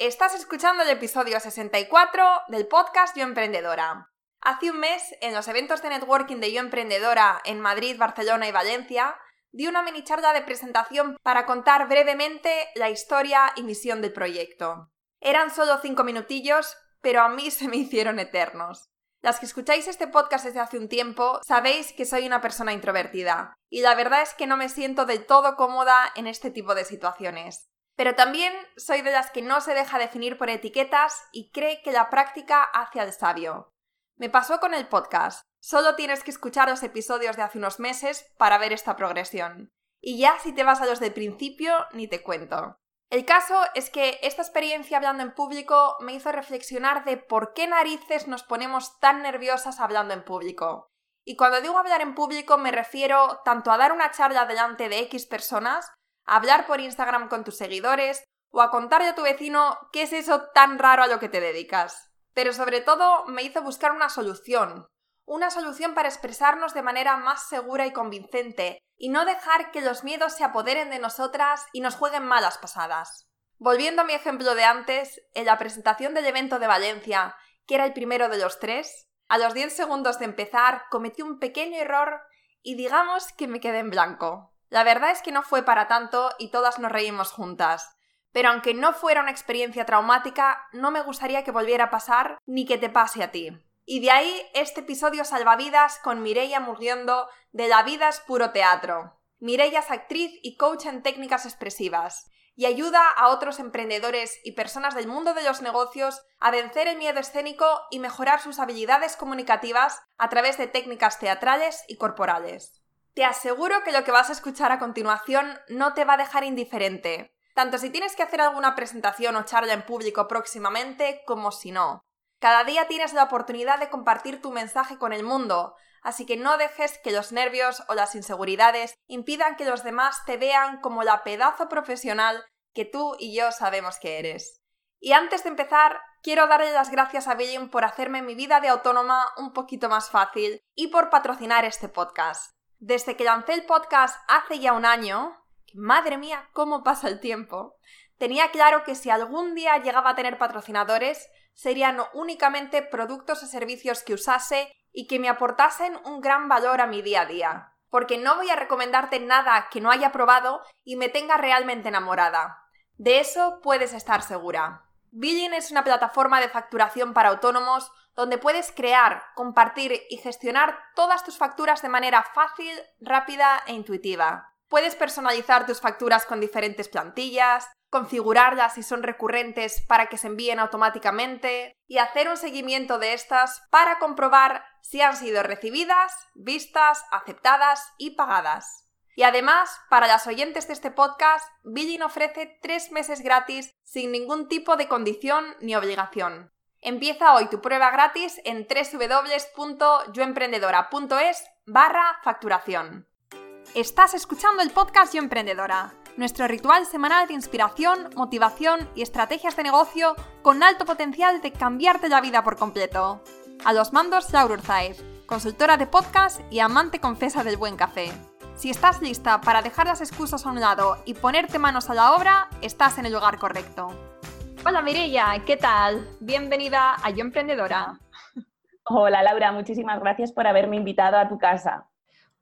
Estás escuchando el episodio 64 del podcast Yo Emprendedora. Hace un mes, en los eventos de networking de Yo Emprendedora en Madrid, Barcelona y Valencia, di una mini charla de presentación para contar brevemente la historia y misión del proyecto. Eran solo cinco minutillos, pero a mí se me hicieron eternos. Las que escucháis este podcast desde hace un tiempo sabéis que soy una persona introvertida, y la verdad es que no me siento del todo cómoda en este tipo de situaciones. Pero también soy de las que no se deja definir por etiquetas y cree que la práctica hace al sabio. Me pasó con el podcast. Solo tienes que escuchar los episodios de hace unos meses para ver esta progresión. Y ya si te vas a los del principio, ni te cuento. El caso es que esta experiencia hablando en público me hizo reflexionar de por qué narices nos ponemos tan nerviosas hablando en público. Y cuando digo hablar en público me refiero tanto a dar una charla delante de X personas, a hablar por Instagram con tus seguidores o a contarle a tu vecino qué es eso tan raro a lo que te dedicas. Pero sobre todo me hizo buscar una solución, una solución para expresarnos de manera más segura y convincente, y no dejar que los miedos se apoderen de nosotras y nos jueguen malas pasadas. Volviendo a mi ejemplo de antes, en la presentación del evento de Valencia, que era el primero de los tres, a los 10 segundos de empezar cometí un pequeño error y digamos que me quedé en blanco. La verdad es que no fue para tanto y todas nos reímos juntas. Pero aunque no fuera una experiencia traumática, no me gustaría que volviera a pasar ni que te pase a ti. Y de ahí este episodio salvavidas con Mireia Murguiondo de La vida es puro teatro. Mireia es actriz y coach en técnicas expresivas y ayuda a otros emprendedores y personas del mundo de los negocios a vencer el miedo escénico y mejorar sus habilidades comunicativas a través de técnicas teatrales y corporales. Te aseguro que lo que vas a escuchar a continuación no te va a dejar indiferente, tanto si tienes que hacer alguna presentación o charla en público próximamente como si no. Cada día tienes la oportunidad de compartir tu mensaje con el mundo, así que no dejes que los nervios o las inseguridades impidan que los demás te vean como la pedazo profesional que tú y yo sabemos que eres. Y antes de empezar, quiero darle las gracias a Billion por hacerme mi vida de autónoma un poquito más fácil y por patrocinar este podcast. Desde que lancé el podcast hace ya un año, madre mía, cómo pasa el tiempo, tenía claro que si algún día llegaba a tener patrocinadores, serían únicamente productos o servicios que usase y que me aportasen un gran valor a mi día a día. Porque no voy a recomendarte nada que no haya probado y me tenga realmente enamorada. De eso puedes estar segura. Billing es una plataforma de facturación para autónomos donde puedes crear, compartir y gestionar todas tus facturas de manera fácil, rápida e intuitiva. Puedes personalizar tus facturas con diferentes plantillas, configurarlas si son recurrentes para que se envíen automáticamente y hacer un seguimiento de estas para comprobar si han sido recibidas, vistas, aceptadas y pagadas. Y además, para las oyentes de este podcast, Billing ofrece tres meses gratis sin ningún tipo de condición ni obligación. Empieza hoy tu prueba gratis en www.yoemprendedora.es barra facturación. Estás escuchando el podcast Yo Emprendedora nuestro ritual semanal de inspiración, motivación y estrategias de negocio con alto potencial de cambiarte la vida por completo. A los mandos, Laura Urzaez, consultora de podcast y amante confesa del buen café. Si estás lista para dejar las excusas a un lado y ponerte manos a la obra, estás en el lugar correcto. Hola Mireia, ¿qué tal? Bienvenida a Yo Emprendedora. Hola Laura, muchísimas gracias por haberme invitado a tu casa.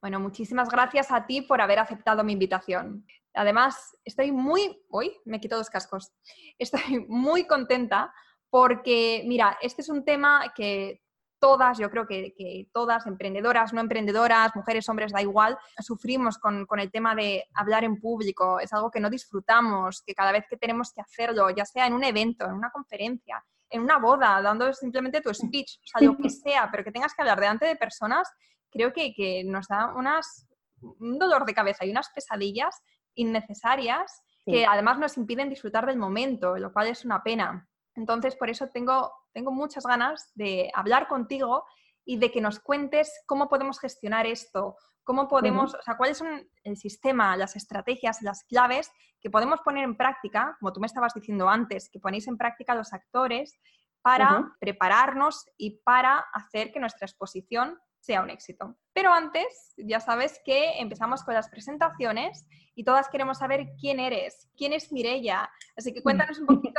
Bueno, muchísimas gracias a ti por haber aceptado mi invitación. Además, estoy muy, uy, me quito dos cascos, estoy muy contenta porque, mira, este es un tema que todas, yo creo que, todas, emprendedoras, no emprendedoras, mujeres, hombres, da igual, sufrimos con, el tema de hablar en público. Es algo que no disfrutamos, que cada vez que tenemos que hacerlo, ya sea en un evento, en una conferencia, en una boda, dando simplemente tu speech, o sea, lo que sea, pero que tengas que hablar delante de personas, creo que, que nos da unas, un dolor de cabeza y unas pesadillas innecesarias que además nos impiden disfrutar del momento, lo cual es una pena. Entonces, por eso tengo, tengo muchas ganas de hablar contigo y de que nos cuentes cómo podemos gestionar esto, cómo podemos, o sea, cuáles son el sistema, las estrategias, las claves que podemos poner en práctica, como tú me estabas diciendo antes, que ponéis en práctica los actores para prepararnos y para hacer que nuestra exposición sea un éxito. Pero antes, ya sabes que empezamos con las presentaciones y todas queremos saber quién eres, quién es Mirella. Así que cuéntanos un poquito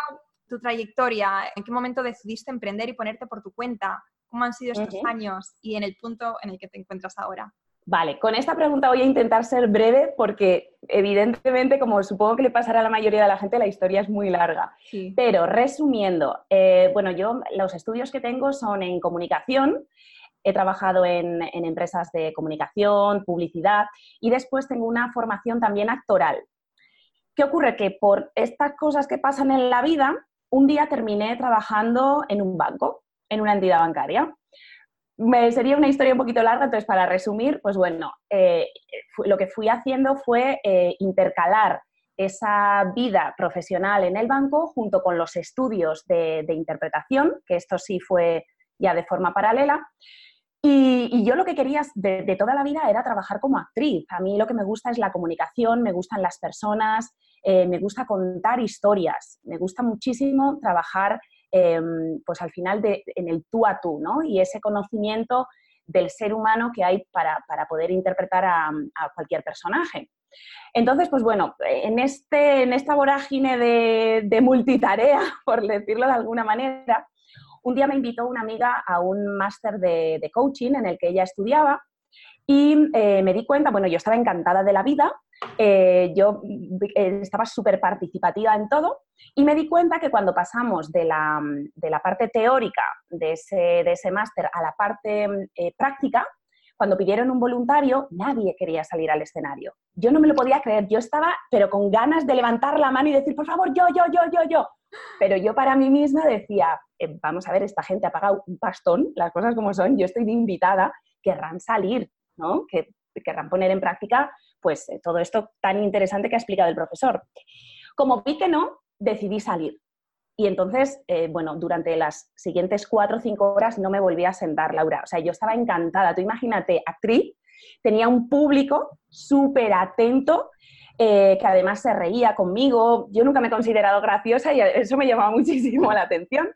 tu trayectoria, ¿en qué momento decidiste emprender y ponerte por tu cuenta? ¿Cómo han sido estos años y en el punto en el que te encuentras ahora? Vale, con esta pregunta voy a intentar ser breve porque evidentemente, como supongo que le pasará a la mayoría de la gente, la historia es muy larga. Pero resumiendo, eh, bueno, yo los estudios que tengo son en comunicación, he trabajado en, en, empresas de comunicación, publicidad y después tengo una formación también actoral. ¿Qué ocurre? Que por estas cosas que pasan en la vida, un día terminé trabajando en un banco, en una entidad bancaria me, sería una historia un poquito larga, entonces para resumir, pues bueno, eh, lo que fui haciendo fue eh, intercalar esa vida profesional en el banco junto con los estudios de, interpretación, que esto sí fue ya de forma paralela. Y, yo lo que quería de, toda la vida era trabajar como actriz. A mí lo que me gusta es la comunicación, me gustan las personas, eh, me gusta contar historias, me gusta muchísimo trabajar Em, pues al final de, en el tú a tú, ¿no? Y ese conocimiento del ser humano que hay para, poder interpretar a, cualquier personaje. Entonces, pues bueno, en, este, en esta vorágine de, multitarea, por decirlo de alguna manera, un día me invitó una amiga a un máster de, coaching en el que ella estudiaba y eh, me di cuenta, bueno, yo estaba encantada de la vida, eh, yo eh, estaba súper participativa en todo y me di cuenta que cuando pasamos de la, parte teórica de ese, de ese máster a la parte práctica, cuando pidieron un voluntario, nadie quería salir al escenario. Yo no me lo podía creer, yo estaba, pero con ganas de levantar la mano y decir, por favor, yo, yo, yo, yo, yo. Pero yo para mí misma decía, vamos a ver, esta gente ha pagado un pastón, las cosas como son, yo estoy de invitada, querrán salir, ¿no? Que querrán poner en práctica pues eh, todo esto tan interesante que ha explicado el profesor. Como vi que no, decidí salir. Y entonces, eh, bueno, durante las siguientes cuatro o cinco horas no me volví a sentar, Laura. O sea, yo estaba encantada. Tú imagínate, actriz, tenía un público súper atento, eh, que además se reía conmigo. Yo nunca me he considerado graciosa y eso me llamaba muchísimo la atención.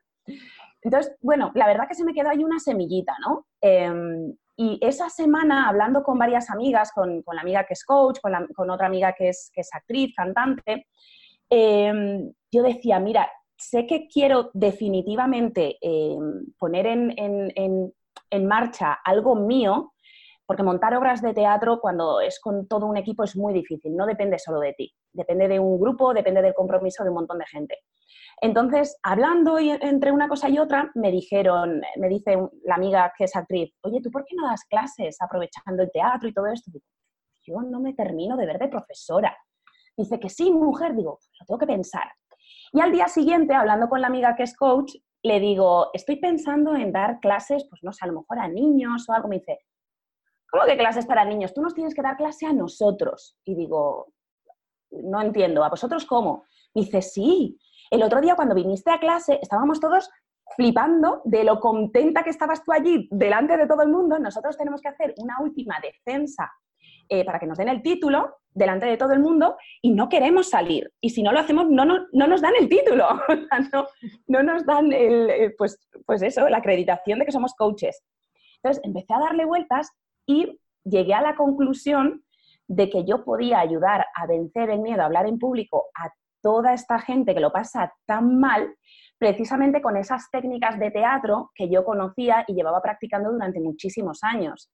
Entonces, bueno, la verdad que se me quedó ahí una semillita, ¿no? Em, y esa semana, hablando con varias amigas, con, la amiga que es coach, con, otra amiga que es, que es actriz, cantante, em, yo decía, mira, sé que quiero definitivamente em, poner en, marcha algo mío, porque montar obras de teatro cuando es con todo un equipo es muy difícil, no depende solo de ti, depende de un grupo, depende del compromiso de un montón de gente. Entonces, hablando entre una cosa y otra, me dijeron, me dice la amiga que es actriz, oye, ¿tú por qué no das clases aprovechando el teatro y todo esto? Digo, yo no me termino de ver de profesora. Dice que sí, mujer, digo, lo tengo que pensar. Y al día siguiente, hablando con la amiga que es coach, le digo, estoy pensando en dar clases, pues no sé, a lo mejor a niños o algo. Me dice, ¿cómo que clases para niños? Tú nos tienes que dar clase a nosotros. Y digo, no entiendo, ¿a vosotros cómo? dice, sí, el otro día cuando viniste a clase estábamos todos flipando de lo contenta que estabas tú allí delante de todo el mundo. Nosotros tenemos que hacer una última defensa eh, para que nos den el título delante de todo el mundo y no queremos salir. Y si no lo hacemos, no, no, nos dan el título, no, no, nos dan el, eh, pues, pues eso, la acreditación de que somos coaches. Entonces empecé a darle vueltas y llegué a la conclusión de que yo podía ayudar a vencer el miedo a hablar en público a toda esta gente que lo pasa tan mal, precisamente con esas técnicas de teatro que yo conocía y llevaba practicando durante muchísimos años.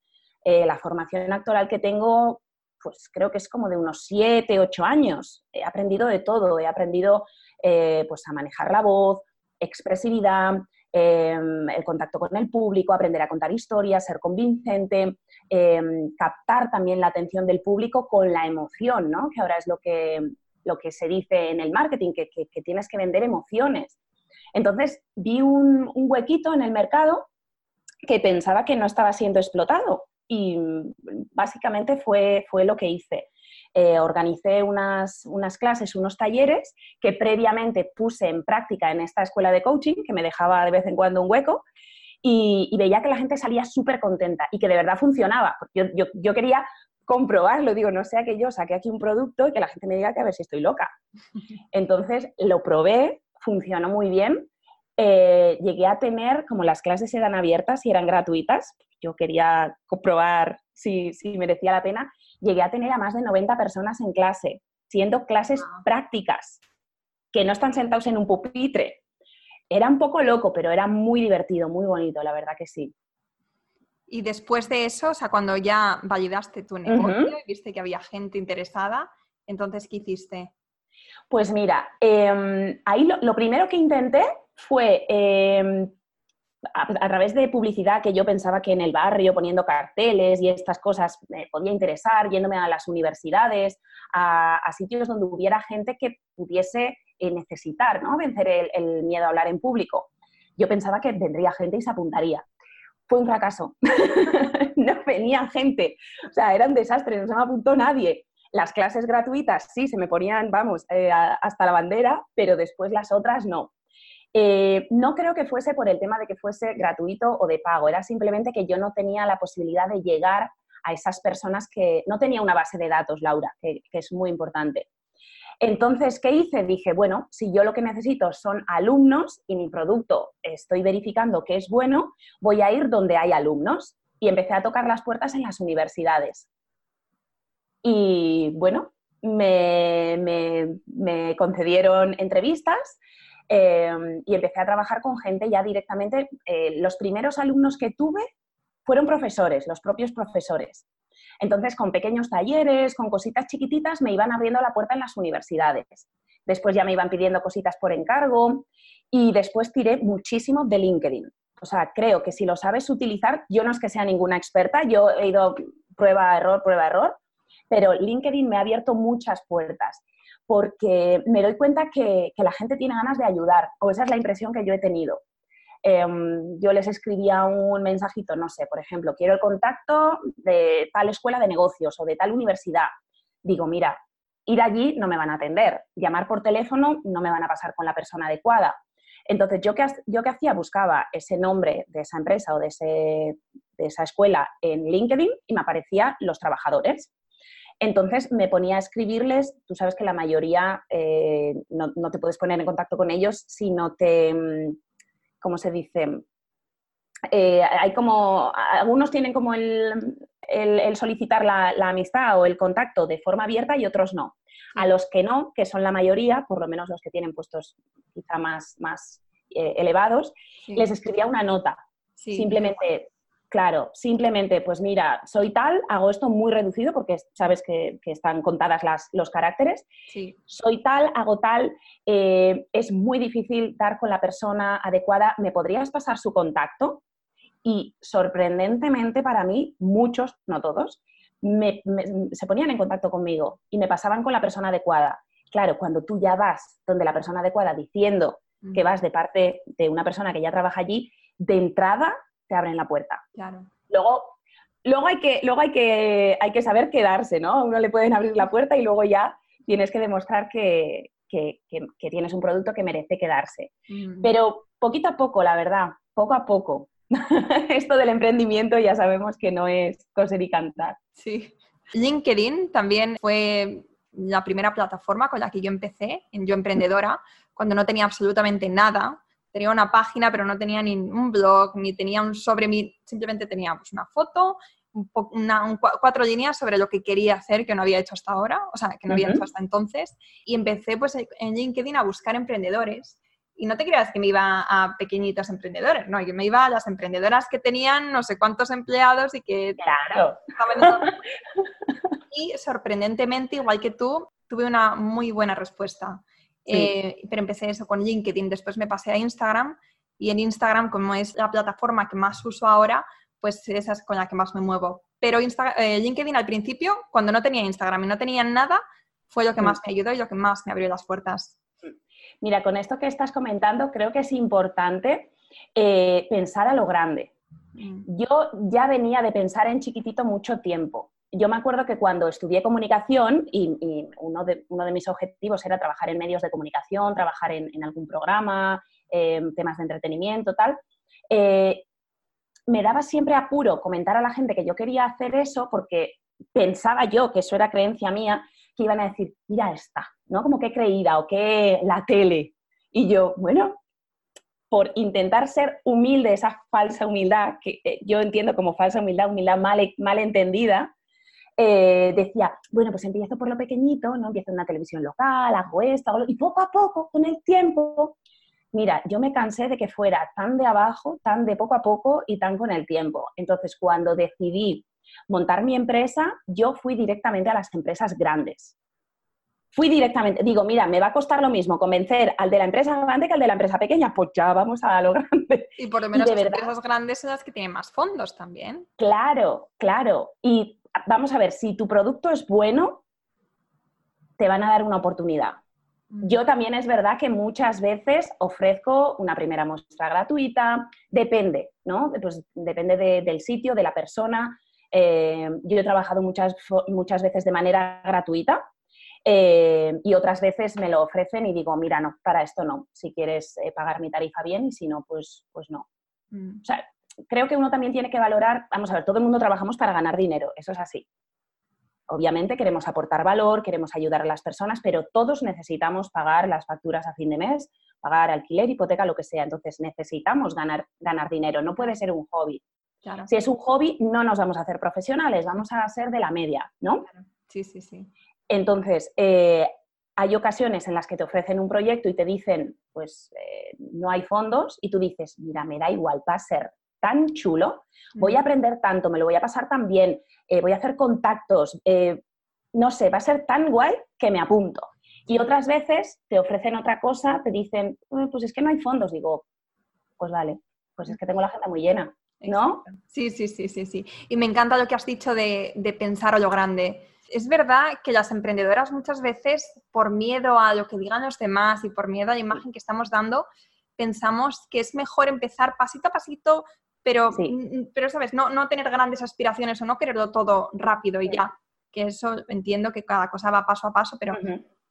Eh, la formación actoral que tengo, pues creo que es como de unos 7, 8 años. He aprendido de todo, he aprendido eh, pues a manejar la voz, expresividad, em, el contacto con el público, aprender a contar historias, ser convincente, em, captar también la atención del público con la emoción, ¿no? que ahora es lo que, lo que se dice en el marketing, que, tienes que vender emociones. Entonces vi un, huequito en el mercado que pensaba que no estaba siendo explotado y básicamente fue, fue lo que hice. Eh, organicé unas, unas, clases, unos talleres que previamente puse en práctica en esta escuela de coaching, que me dejaba de vez en cuando un hueco, y, veía que la gente salía súper contenta y que de verdad funcionaba. Yo, yo, yo, quería comprobarlo, digo, no sea que yo saque aquí un producto y que la gente me diga que a ver si estoy loca. Entonces lo probé, funcionó muy bien. Eh, llegué a tener, como las clases eran abiertas y eran gratuitas, yo quería comprobar si, si merecía la pena, llegué a tener a más de 90 personas en clase, siendo clases prácticas, que no están sentados en un pupitre, Era un poco loco, pero era muy divertido, muy bonito, la verdad que sí. Y después de eso, o sea, cuando ya validaste tu negocio y viste que había gente interesada, entonces, ¿qué hiciste? Pues mira, em, ahí lo, primero que intenté fue em, a, través de publicidad que yo pensaba que en el barrio, poniendo carteles y estas cosas, me podía interesar, yéndome a las universidades, a, sitios donde hubiera gente que pudiese eh, necesitar, ¿no? Vencer el, miedo a hablar en público. Yo pensaba que vendría gente y se apuntaría fue un fracaso. no venía gente. O sea, era un desastre, no se me apuntó nadie. Las clases gratuitas sí, se me ponían, vamos, eh, hasta la bandera, pero después las otras no. Eh, no creo que fuese por el tema de que fuese gratuito o de pago, era simplemente que yo no tenía la posibilidad de llegar a esas personas que no tenía una base de datos, Laura, que es muy importante. Entonces, ¿qué hice? Dije, bueno, si yo lo que necesito son alumnos y mi producto estoy verificando que es bueno, voy a ir donde hay alumnos. Y empecé a tocar las puertas en las universidades. Y bueno, me, concedieron entrevistas em, y empecé a trabajar con gente ya directamente. Eh, los primeros alumnos que tuve fueron profesores, los propios profesores. Entonces, con pequeños talleres, con cositas chiquititas, me iban abriendo la puerta en las universidades. Después ya me iban pidiendo cositas por encargo y después tiré muchísimo de LinkedIn. O sea, creo que si lo sabes utilizar, yo no es que sea ninguna experta, yo he ido prueba, error, prueba, error, pero LinkedIn me ha abierto muchas puertas porque me doy cuenta que, que la gente tiene ganas de ayudar, o esa es la impresión que yo he tenido. Em, yo les escribía un mensajito, no sé, por ejemplo, quiero el contacto de tal escuela de negocios o de tal universidad. Digo, mira, ir allí no me van a atender, llamar por teléfono no me van a pasar con la persona adecuada. Entonces, yo que, yo hacía, buscaba ese nombre de esa empresa o de, esa escuela en LinkedIn y me aparecían los trabajadores. Entonces me ponía a escribirles, tú sabes que la mayoría eh, no, no, te puedes poner en contacto con ellos si no te, mm, ¿cómo se dice? Eh, hay como, algunos tienen como el, solicitar la, amistad o el contacto de forma abierta y otros no. A los que no, que son la mayoría, por lo menos los que tienen puestos quizá más, más eh, elevados, les escribía una nota. Simplemente, Claro, simplemente, pues mira, soy tal, hago esto muy reducido porque sabes que, están contadas las, los caracteres. Soy tal, hago tal, eh, es muy difícil dar con la persona adecuada. ¿Me podrías pasar su contacto? Y sorprendentemente para mí, muchos, no todos, se ponían en contacto conmigo y me pasaban con la persona adecuada. Claro, cuando tú ya vas donde la persona adecuada diciendo que vas de parte de una persona que ya trabaja allí, de entrada te abren la puerta. Claro. Luego, luego, hay, que, luego hay, que, hay que saber quedarse, ¿no? A uno le pueden abrir la puerta y luego ya tienes que demostrar que, tienes un producto que merece quedarse. Mm. Pero poquito a poco, la verdad, poco a poco. Esto del emprendimiento ya sabemos que no es coser y cantar. Sí. LinkedIn también fue la primera plataforma con la que yo empecé, en Yo Emprendedora, cuando no tenía absolutamente nada tenía una página, pero no tenía ni un blog, ni tenía un sobre mí, simplemente tenía pues, una foto, una, cuatro líneas sobre lo que quería hacer que no había hecho hasta ahora, o sea, que no había hecho hasta entonces, y empecé pues en LinkedIn a buscar emprendedores. Y no te creas que me iba a pequeñitos emprendedores, no, yo me iba a las emprendedoras que tenían no sé cuántos empleados y que... Claro. Y sorprendentemente, igual que tú, tuve una muy buena respuesta. Eh, pero empecé eso con LinkedIn, después me pasé a Instagram y en Instagram, como es la plataforma que más uso ahora, pues esa es con la que más me muevo. Pero eh, LinkedIn al principio, cuando no tenía Instagram y no tenía nada, fue lo que mm. más me ayudó y lo que más me abrió las puertas. Mira, con esto que estás comentando, creo que es importante eh, pensar a lo grande. Mm. Yo ya venía de pensar en chiquitito mucho tiempo yo me acuerdo que cuando estudié comunicación y, uno, de, mis objetivos era trabajar en medios de comunicación, trabajar en, algún programa, temas de entretenimiento, tal, eh, me daba siempre apuro comentar a la gente que yo quería hacer eso porque pensaba yo, que eso era creencia mía, que iban a decir, mira esta, ¿no? Como que creída o que la tele. Y yo, bueno, por intentar ser humilde, esa falsa humildad, que eh, yo entiendo como falsa humildad, humildad mal, mal entendida, eh, decía, bueno, pues empiezo por lo pequeñito, ¿no? Empiezo en una televisión local, hago esto, y poco a poco, con el tiempo, mira, yo me cansé de que fuera tan de abajo, tan de poco a poco y tan con el tiempo. Entonces, cuando decidí montar mi empresa, yo fui directamente a las empresas grandes. Fui directamente, digo, mira, me va a costar lo mismo convencer al de la empresa grande que al de la empresa pequeña, pues ya vamos a lo grande. Y por lo menos las empresas grandes son las que tienen más fondos también. Claro, claro. Y vamos a ver, si tu producto es bueno, te van a dar una oportunidad. Mm. Yo también es verdad que muchas veces ofrezco una primera muestra gratuita, depende, ¿no? Pues depende del sitio, de la persona. Eh, yo he trabajado muchas, muchas veces de manera gratuita eh, y otras veces me lo ofrecen y digo, mira, no, para esto no. Si quieres eh, pagar mi tarifa bien y si no, pues, pues no. Mm. O sea, creo que uno también tiene que valorar, vamos a ver, todo el mundo trabajamos para ganar dinero, eso es así. Obviamente queremos aportar valor, queremos ayudar a las personas, pero todos necesitamos pagar las facturas a fin de mes, pagar alquiler, hipoteca, lo que sea. Entonces necesitamos ganar, ganar dinero, no puede ser un hobby. Si es un hobby, no nos vamos a hacer profesionales, vamos a ser de la media, ¿no? Sí, sí, sí. Entonces, eh, hay ocasiones en las que te ofrecen un proyecto y te dicen, pues eh, no hay fondos, y tú dices, mira, me da igual, va a ser tan chulo, voy a aprender tanto, me lo voy a pasar tan bien, eh, voy a hacer contactos, no sé, va a ser tan guay que me apunto. Y otras veces te ofrecen otra cosa, te dicen, pues es que no hay fondos. Digo, pues vale, pues es que tengo la agenda muy llena, ¿no? Sí, sí, sí, sí, sí. Y me encanta lo que has dicho de, de pensar a lo grande es verdad que las emprendedoras muchas veces, por miedo a lo que digan los demás y por miedo a la imagen que estamos dando, pensamos que es mejor empezar pasito a pasito, pero, pero ¿sabes? No, no tener grandes aspiraciones o no quererlo todo rápido y ya. Que eso entiendo que cada cosa va paso a paso, pero,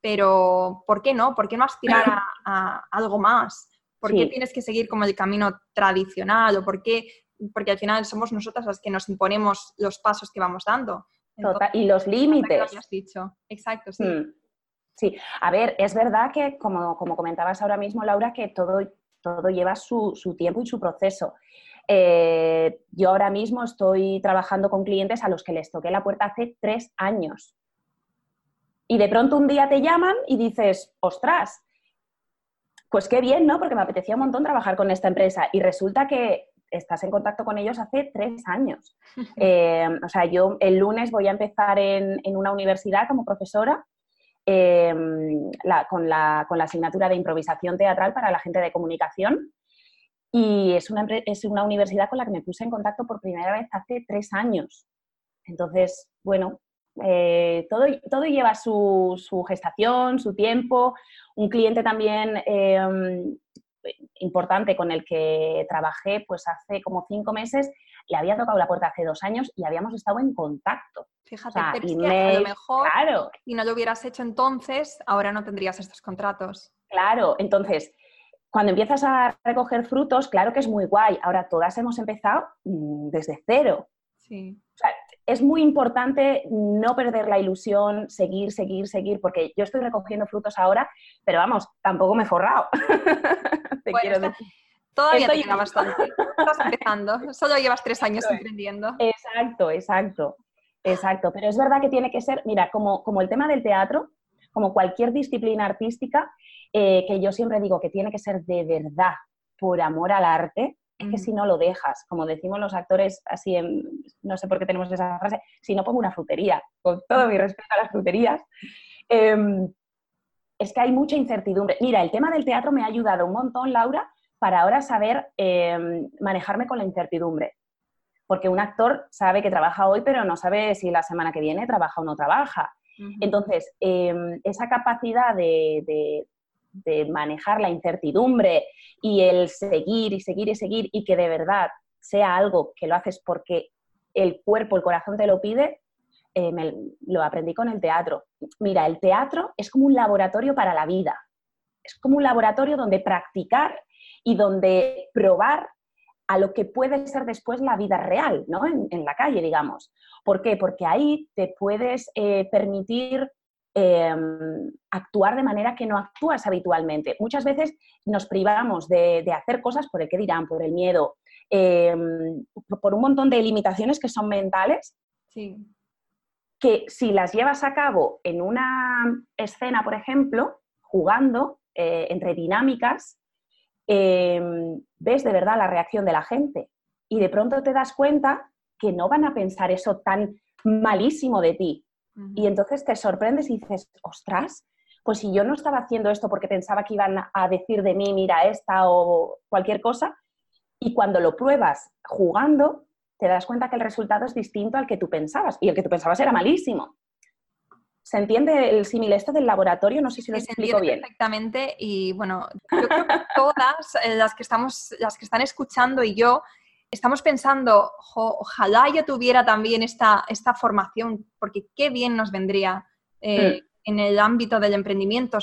pero ¿por qué no? ¿Por qué no aspirar a, algo más? ¿Por qué tienes que seguir como el camino tradicional? ¿O por qué? Porque al final somos nosotras las que nos imponemos los pasos que vamos dando y los límites. has dicho. Exacto, sí. Mm. Sí, a ver, es verdad que, como, comentabas ahora mismo, Laura, que todo, todo lleva su, tiempo y su proceso. Eh, yo ahora mismo estoy trabajando con clientes a los que les toqué la puerta hace tres años. Y de pronto un día te llaman y dices, ostras, pues qué bien, ¿no? Porque me apetecía un montón trabajar con esta empresa. Y resulta que estás en contacto con ellos hace tres años. Eh, o sea, yo el lunes voy a empezar en, una universidad como profesora em, con, la, asignatura de improvisación teatral para la gente de comunicación. Y es una, es una universidad con la que me puse en contacto por primera vez hace tres años. Entonces, bueno, eh, todo, todo, lleva su, su, gestación, su tiempo. Un cliente también em, importante con el que trabajé pues hace como cinco meses, le había tocado la puerta hace dos años y habíamos estado en contacto. Fíjate, a lo mejor claro. y no lo hubieras hecho entonces, ahora no tendrías estos contratos. Claro, entonces, cuando empiezas a recoger frutos, claro que es muy guay. Ahora todas hemos empezado mm, desde cero. Sí es muy importante no perder la ilusión, seguir, seguir, seguir, porque yo estoy recogiendo frutos ahora, pero vamos, tampoco me he forrado. te quiero decir. Todavía te queda bastante. Estás empezando, solo llevas tres años emprendiendo. Exacto, exacto, exacto. Pero es verdad que tiene que ser, mira, como, como el tema del teatro, como cualquier disciplina artística, eh, que yo siempre digo que tiene que ser de verdad, por amor al arte, es que si no lo dejas, como decimos los actores, así en, no sé por qué tenemos esa frase, si no pongo una frutería, con todo mi respeto a las fruterías, em, es que hay mucha incertidumbre. Mira, el tema del teatro me ha ayudado un montón, Laura, para ahora saber em, manejarme con la incertidumbre. Porque un actor sabe que trabaja hoy, pero no sabe si la semana que viene trabaja o no trabaja. Entonces, em, esa capacidad de, de manejar la incertidumbre y el seguir y seguir y seguir y que de verdad sea algo que lo haces porque el cuerpo, el corazón te lo pide, eh, lo aprendí con el teatro. Mira, el teatro es como un laboratorio para la vida. Es como un laboratorio donde practicar y donde probar a lo que puede ser después la vida real, ¿no? En, la calle, digamos. ¿Por qué? Porque ahí te puedes eh, permitir Em, actuar de manera que no actúas habitualmente. Muchas veces nos privamos de, hacer cosas por el que dirán, por el miedo, em, por un montón de limitaciones que son mentales, que si las llevas a cabo en una escena, por ejemplo, jugando eh, entre dinámicas, em, ves de verdad la reacción de la gente y de pronto te das cuenta que no van a pensar eso tan malísimo de ti. Y entonces te sorprendes y dices, ostras, pues si yo no estaba haciendo esto porque pensaba que iban a decir de mí, mira esta o cualquier cosa, y cuando lo pruebas jugando, te das cuenta que el resultado es distinto al que tú pensabas, y el que tú pensabas era malísimo. ¿Se entiende el símil esto del laboratorio? No sé si lo explico bien. Perfectamente, y bueno, yo creo que todas eh, las que estamos, las que están escuchando y yo, estamos pensando, ojalá yo tuviera también esta, esta formación, porque qué bien nos vendría eh, mm. en el ámbito del emprendimiento,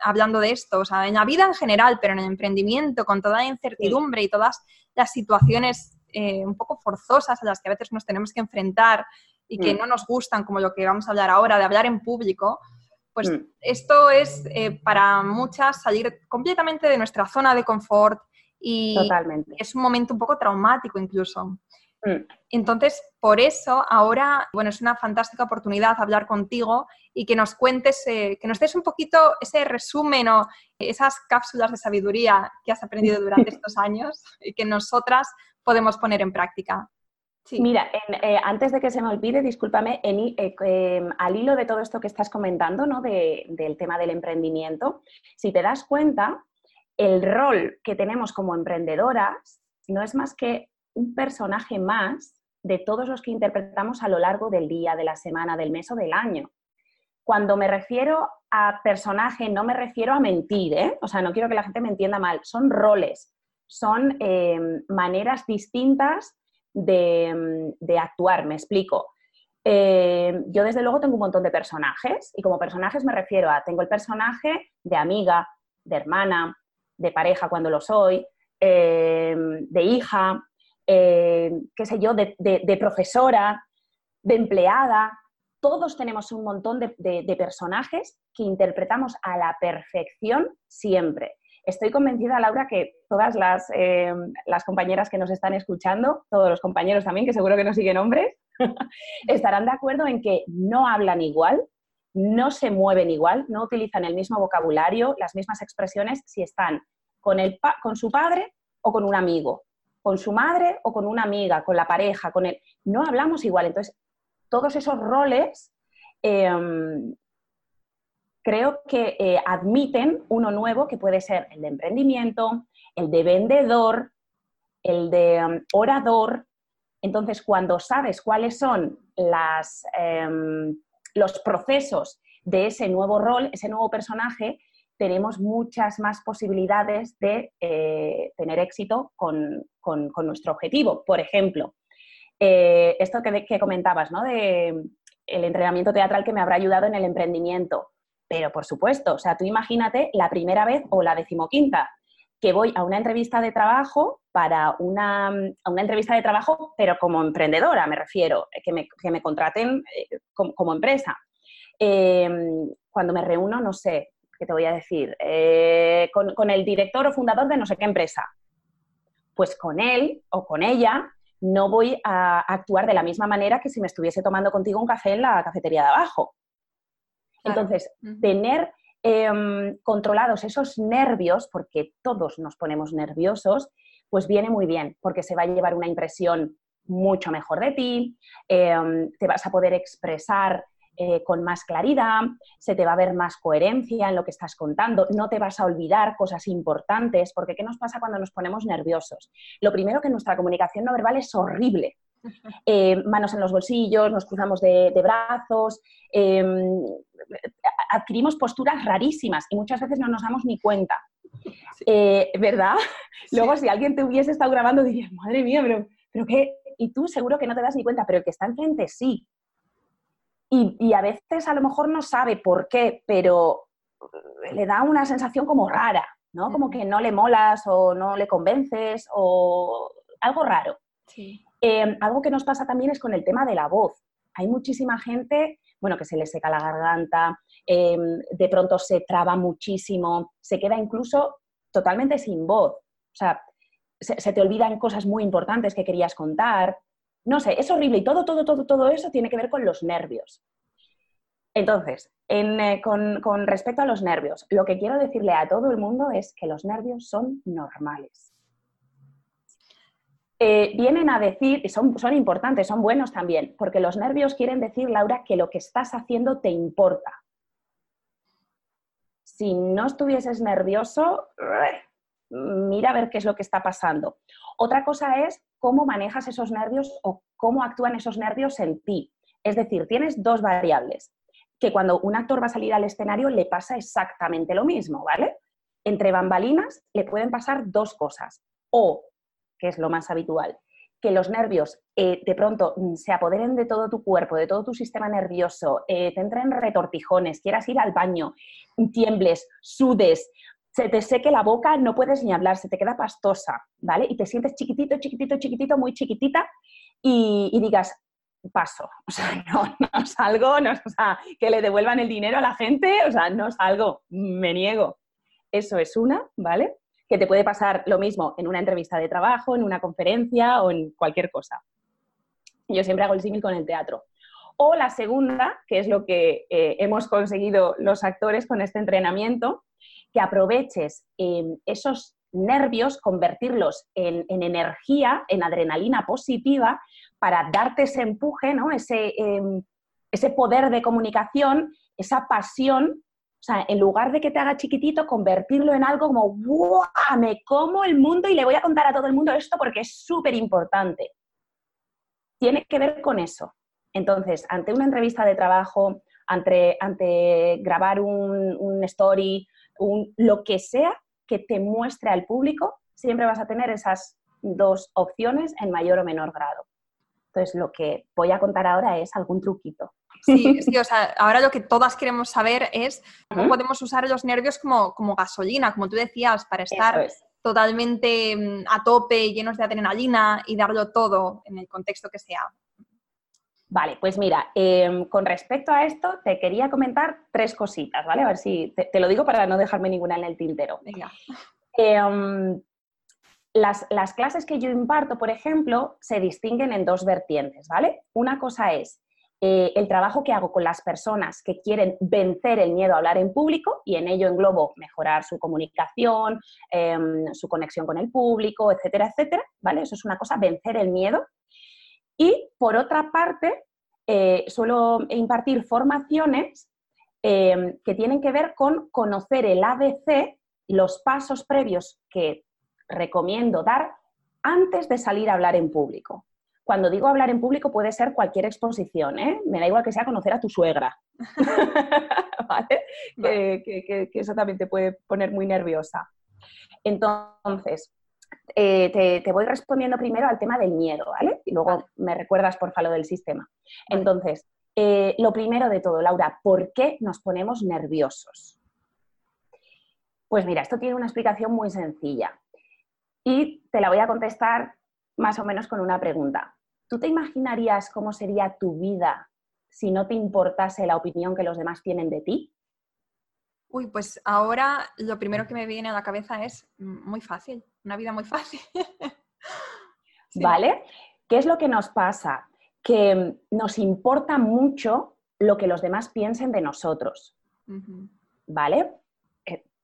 hablando de esto, o sea, en la vida en general, pero en el emprendimiento, con toda la incertidumbre y todas las situaciones eh, un poco forzosas a las que a veces nos tenemos que enfrentar y que mm. no nos gustan, como lo que vamos a hablar ahora, de hablar en público, pues mm. esto es eh, para muchas salir completamente de nuestra zona de confort, y es un momento un poco traumático incluso. Mm. Entonces, por eso ahora, bueno, es una fantástica oportunidad hablar contigo y que nos cuentes, eh, que nos des un poquito ese resumen o esas cápsulas de sabiduría que has aprendido durante estos años y que nosotras podemos poner en práctica. Mira, eh, antes de que se me olvide, discúlpame, en, eh, em, al hilo de todo esto que estás comentando, ¿no? del tema del emprendimiento, si te das cuenta, el rol que tenemos como emprendedoras no es más que un personaje más de todos los que interpretamos a lo largo del día, de la semana, del mes o del año. Cuando me refiero a personaje, no me refiero a mentir, ¿eh? o sea, no quiero que la gente me entienda mal, son roles, son em, maneras distintas de, actuar, me explico. Em, yo desde luego tengo un montón de personajes y como personajes me refiero a, tengo el personaje de amiga, de hermana, de pareja cuando lo soy, em, de hija, em, qué sé yo, de, profesora, de empleada. Todos tenemos un montón de, personajes que interpretamos a la perfección siempre. Estoy convencida, Laura, que todas las, em, las, compañeras que nos están escuchando, todos los compañeros también, que seguro que nos siguen hombres, estarán de acuerdo en que no hablan igual, no se mueven igual, no utilizan el mismo vocabulario, las mismas expresiones si están con, el con su padre o con un amigo, con su madre o con una amiga, con la pareja, con él. No hablamos igual. Entonces, todos esos roles em, creo que eh, admiten uno nuevo que puede ser el de emprendimiento, el de vendedor, el de em, orador. Entonces, cuando sabes cuáles son las, em, los procesos de ese nuevo rol, ese nuevo personaje, tenemos muchas más posibilidades de eh, tener éxito con, nuestro objetivo. Por ejemplo, eh, esto que, comentabas, ¿no? De el entrenamiento teatral que me habrá ayudado en el emprendimiento. Pero por supuesto, o sea, tú imagínate la primera vez o la decimoquinta que voy a una entrevista de trabajo para una, una entrevista de trabajo, pero como emprendedora, me refiero, que me, contraten eh, como, empresa. Em, cuando me reúno, no sé, ¿qué te voy a decir? Eh, con, el director o fundador de no sé qué empresa. Pues con él o con ella no voy a actuar de la misma manera que si me estuviese tomando contigo un café en la cafetería de abajo. Entonces, tener em, controlados esos nervios, porque todos nos ponemos nerviosos, pues viene muy bien, porque se va a llevar una impresión mucho mejor de ti, em, te vas a poder expresar eh, con más claridad, se te va a ver más coherencia en lo que estás contando, no te vas a olvidar cosas importantes, porque ¿qué nos pasa cuando nos ponemos nerviosos? Lo primero que nuestra comunicación no verbal es horrible. Eh, manos en los bolsillos, nos cruzamos de, brazos, em, adquirimos posturas rarísimas y muchas veces no nos damos ni cuenta. Eh, ¿Verdad? Luego, si alguien te hubiese estado grabando, dirías, madre mía, pero, pero qué. Y tú seguro que no te das ni cuenta, pero el que está enfrente sí. Y, a veces a lo mejor no sabe por qué, pero eh, le da una sensación como rara, ¿no? Como que no le molas o no le convences o algo raro. Em, algo que nos pasa también es con el tema de la voz. Hay muchísima gente, bueno, que se le seca la garganta, em, de pronto se traba muchísimo, se queda incluso totalmente sin voz. O sea, se, te olvidan cosas muy importantes que querías contar. No sé, es horrible y todo, todo, todo, todo eso tiene que ver con los nervios. Entonces, eh, con, respecto a los nervios, lo que quiero decirle a todo el mundo es que los nervios son normales. Eh, vienen a decir, y son, son importantes, son buenos también, porque los nervios quieren decir, Laura, que lo que estás haciendo te importa. Si no estuvieses nervioso, mira a ver qué es lo que está pasando. Otra cosa es cómo manejas esos nervios o cómo actúan esos nervios en ti. Es decir, tienes dos variables que cuando un actor va a salir al escenario le pasa exactamente lo mismo, ¿vale? Entre bambalinas le pueden pasar dos cosas. O, que es lo más habitual, que los nervios eh, de pronto mm, se apoderen de todo tu cuerpo, de todo tu sistema nervioso, eh, te entren retortijones, quieras ir al baño, tiembles, sudes, se te seque la boca, no puedes ni hablar, se te queda pastosa, ¿vale? Y te sientes chiquitito, chiquitito, chiquitito, muy chiquitita y, digas, paso, o sea, no, no salgo, no, o sea, que le devuelvan el dinero a la gente, o sea, no salgo, me niego. Eso es una, ¿vale? Que te puede pasar lo mismo en una entrevista de trabajo, en una conferencia o en cualquier cosa. Yo siempre hago el símil con el teatro. O la segunda, que es lo que eh, hemos conseguido los actores con este entrenamiento, que aproveches eh, esos nervios, convertirlos en, energía, en adrenalina positiva, para darte ese empuje, ¿no? ese, em, ese poder de comunicación, esa pasión. O sea, en lugar de que te haga chiquitito, convertirlo en algo como, ¡guau! Me como el mundo y le voy a contar a todo el mundo esto porque es súper importante. Tiene que ver con eso. Entonces, ante una entrevista de trabajo, ante, ante grabar un, un story, un, lo que sea, que te muestre al público, siempre vas a tener esas dos opciones en mayor o menor grado. Entonces, lo que voy a contar ahora es algún truquito. Sí, sí, o sea, ahora lo que todas queremos saber es cómo podemos usar los nervios como, como gasolina, como tú decías, para estar totalmente mm, a tope, llenos de adrenalina y darlo todo en el contexto que sea. Vale, pues mira, em, con respecto a esto, te quería comentar tres cositas, ¿vale? A ver si te, lo digo para no dejarme ninguna en el tintero. Venga. Em, las, las, clases que yo imparto, por ejemplo, se distinguen en dos vertientes, ¿vale? Una cosa es eh, el trabajo que hago con las personas que quieren vencer el miedo a hablar en público y en ello englobo mejorar su comunicación, em, su conexión con el público, etcétera, etcétera, ¿vale? Eso es una cosa, vencer el miedo. Y por otra parte, eh, suelo impartir formaciones eh, que tienen que ver con conocer el ABC, los pasos previos que recomiendo dar antes de salir a hablar en público. Cuando digo hablar en público puede ser cualquier exposición, ¿eh? me da igual que sea conocer a tu suegra, ¿vale? Que, que, eso también te puede poner muy nerviosa. Entonces, eh, te, voy respondiendo primero al tema del miedo, ¿vale? Y luego me recuerdas, por favor, del sistema. Entonces, eh, lo primero de todo, Laura, ¿por qué nos ponemos nerviosos? Pues mira, esto tiene una explicación muy sencilla y te la voy a contestar más o menos con una pregunta. ¿Tú te imaginarías cómo sería tu vida si no te importase la opinión que los demás tienen de ti? Uy, pues ahora lo primero que me viene a la cabeza es mm, muy fácil, una vida muy fácil. ¿Vale? ¿Qué es lo que nos pasa? Que mm, nos importa mucho lo que los demás piensen de nosotros. ¿Vale?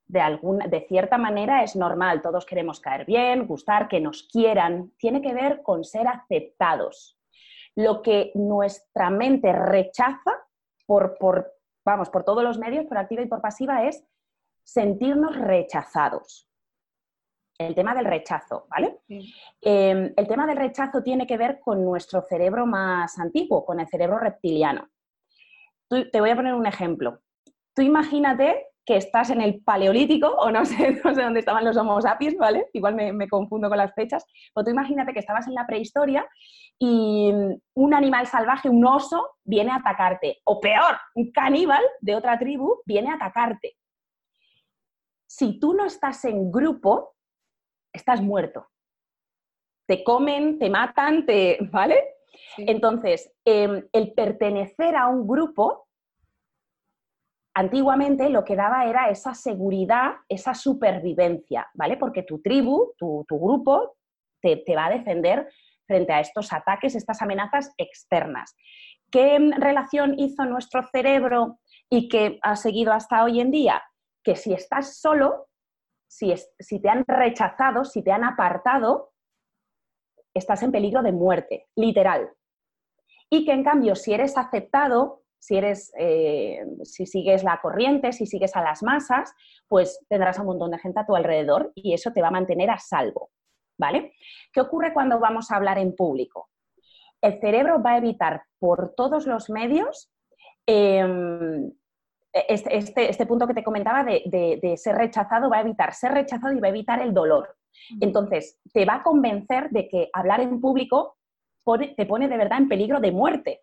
De, alguna, de cierta manera es normal, todos queremos caer bien, gustar, que nos quieran. Tiene que ver con ser aceptados. Lo que nuestra mente rechaza por, por vamos, por todos los medios, por activa y por pasiva, es sentirnos rechazados. El tema del rechazo, ¿vale? Em, el tema del rechazo tiene que ver con nuestro cerebro más antiguo, con el cerebro reptiliano. te voy a poner un ejemplo. Tú imagínate que estás en el paleolítico, o no sé, no sé dónde estaban los homo sapiens, ¿vale? Igual me, confundo con las fechas, pero tú imagínate que estabas en la prehistoria y un animal salvaje, un oso, viene a atacarte, o peor, un caníbal de otra tribu viene a atacarte. Si tú no estás en grupo, estás muerto. Te comen, te matan, te, ¿vale? Entonces, em, el pertenecer a un grupo antiguamente lo que daba era esa seguridad, esa supervivencia, ¿vale? Porque tu tribu, tu, grupo, te, va a defender frente a estos ataques, estas amenazas externas. ¿Qué relación hizo nuestro cerebro y que ha seguido hasta hoy en día? Que si estás solo, si, si te han rechazado, si te han apartado, estás en peligro de muerte, literal. Y que en cambio, si eres aceptado, si, eres, eh, si sigues la corriente, si sigues a las masas, pues tendrás un montón de gente a tu alrededor y eso te va a mantener a salvo. ¿Vale? ¿Qué ocurre cuando vamos a hablar en público? El cerebro va a evitar por todos los medios em, este, este, este, punto que te comentaba de, ser rechazado, va a evitar ser rechazado y va a evitar el dolor. Entonces, te va a convencer de que hablar en público te pone de verdad en peligro de muerte.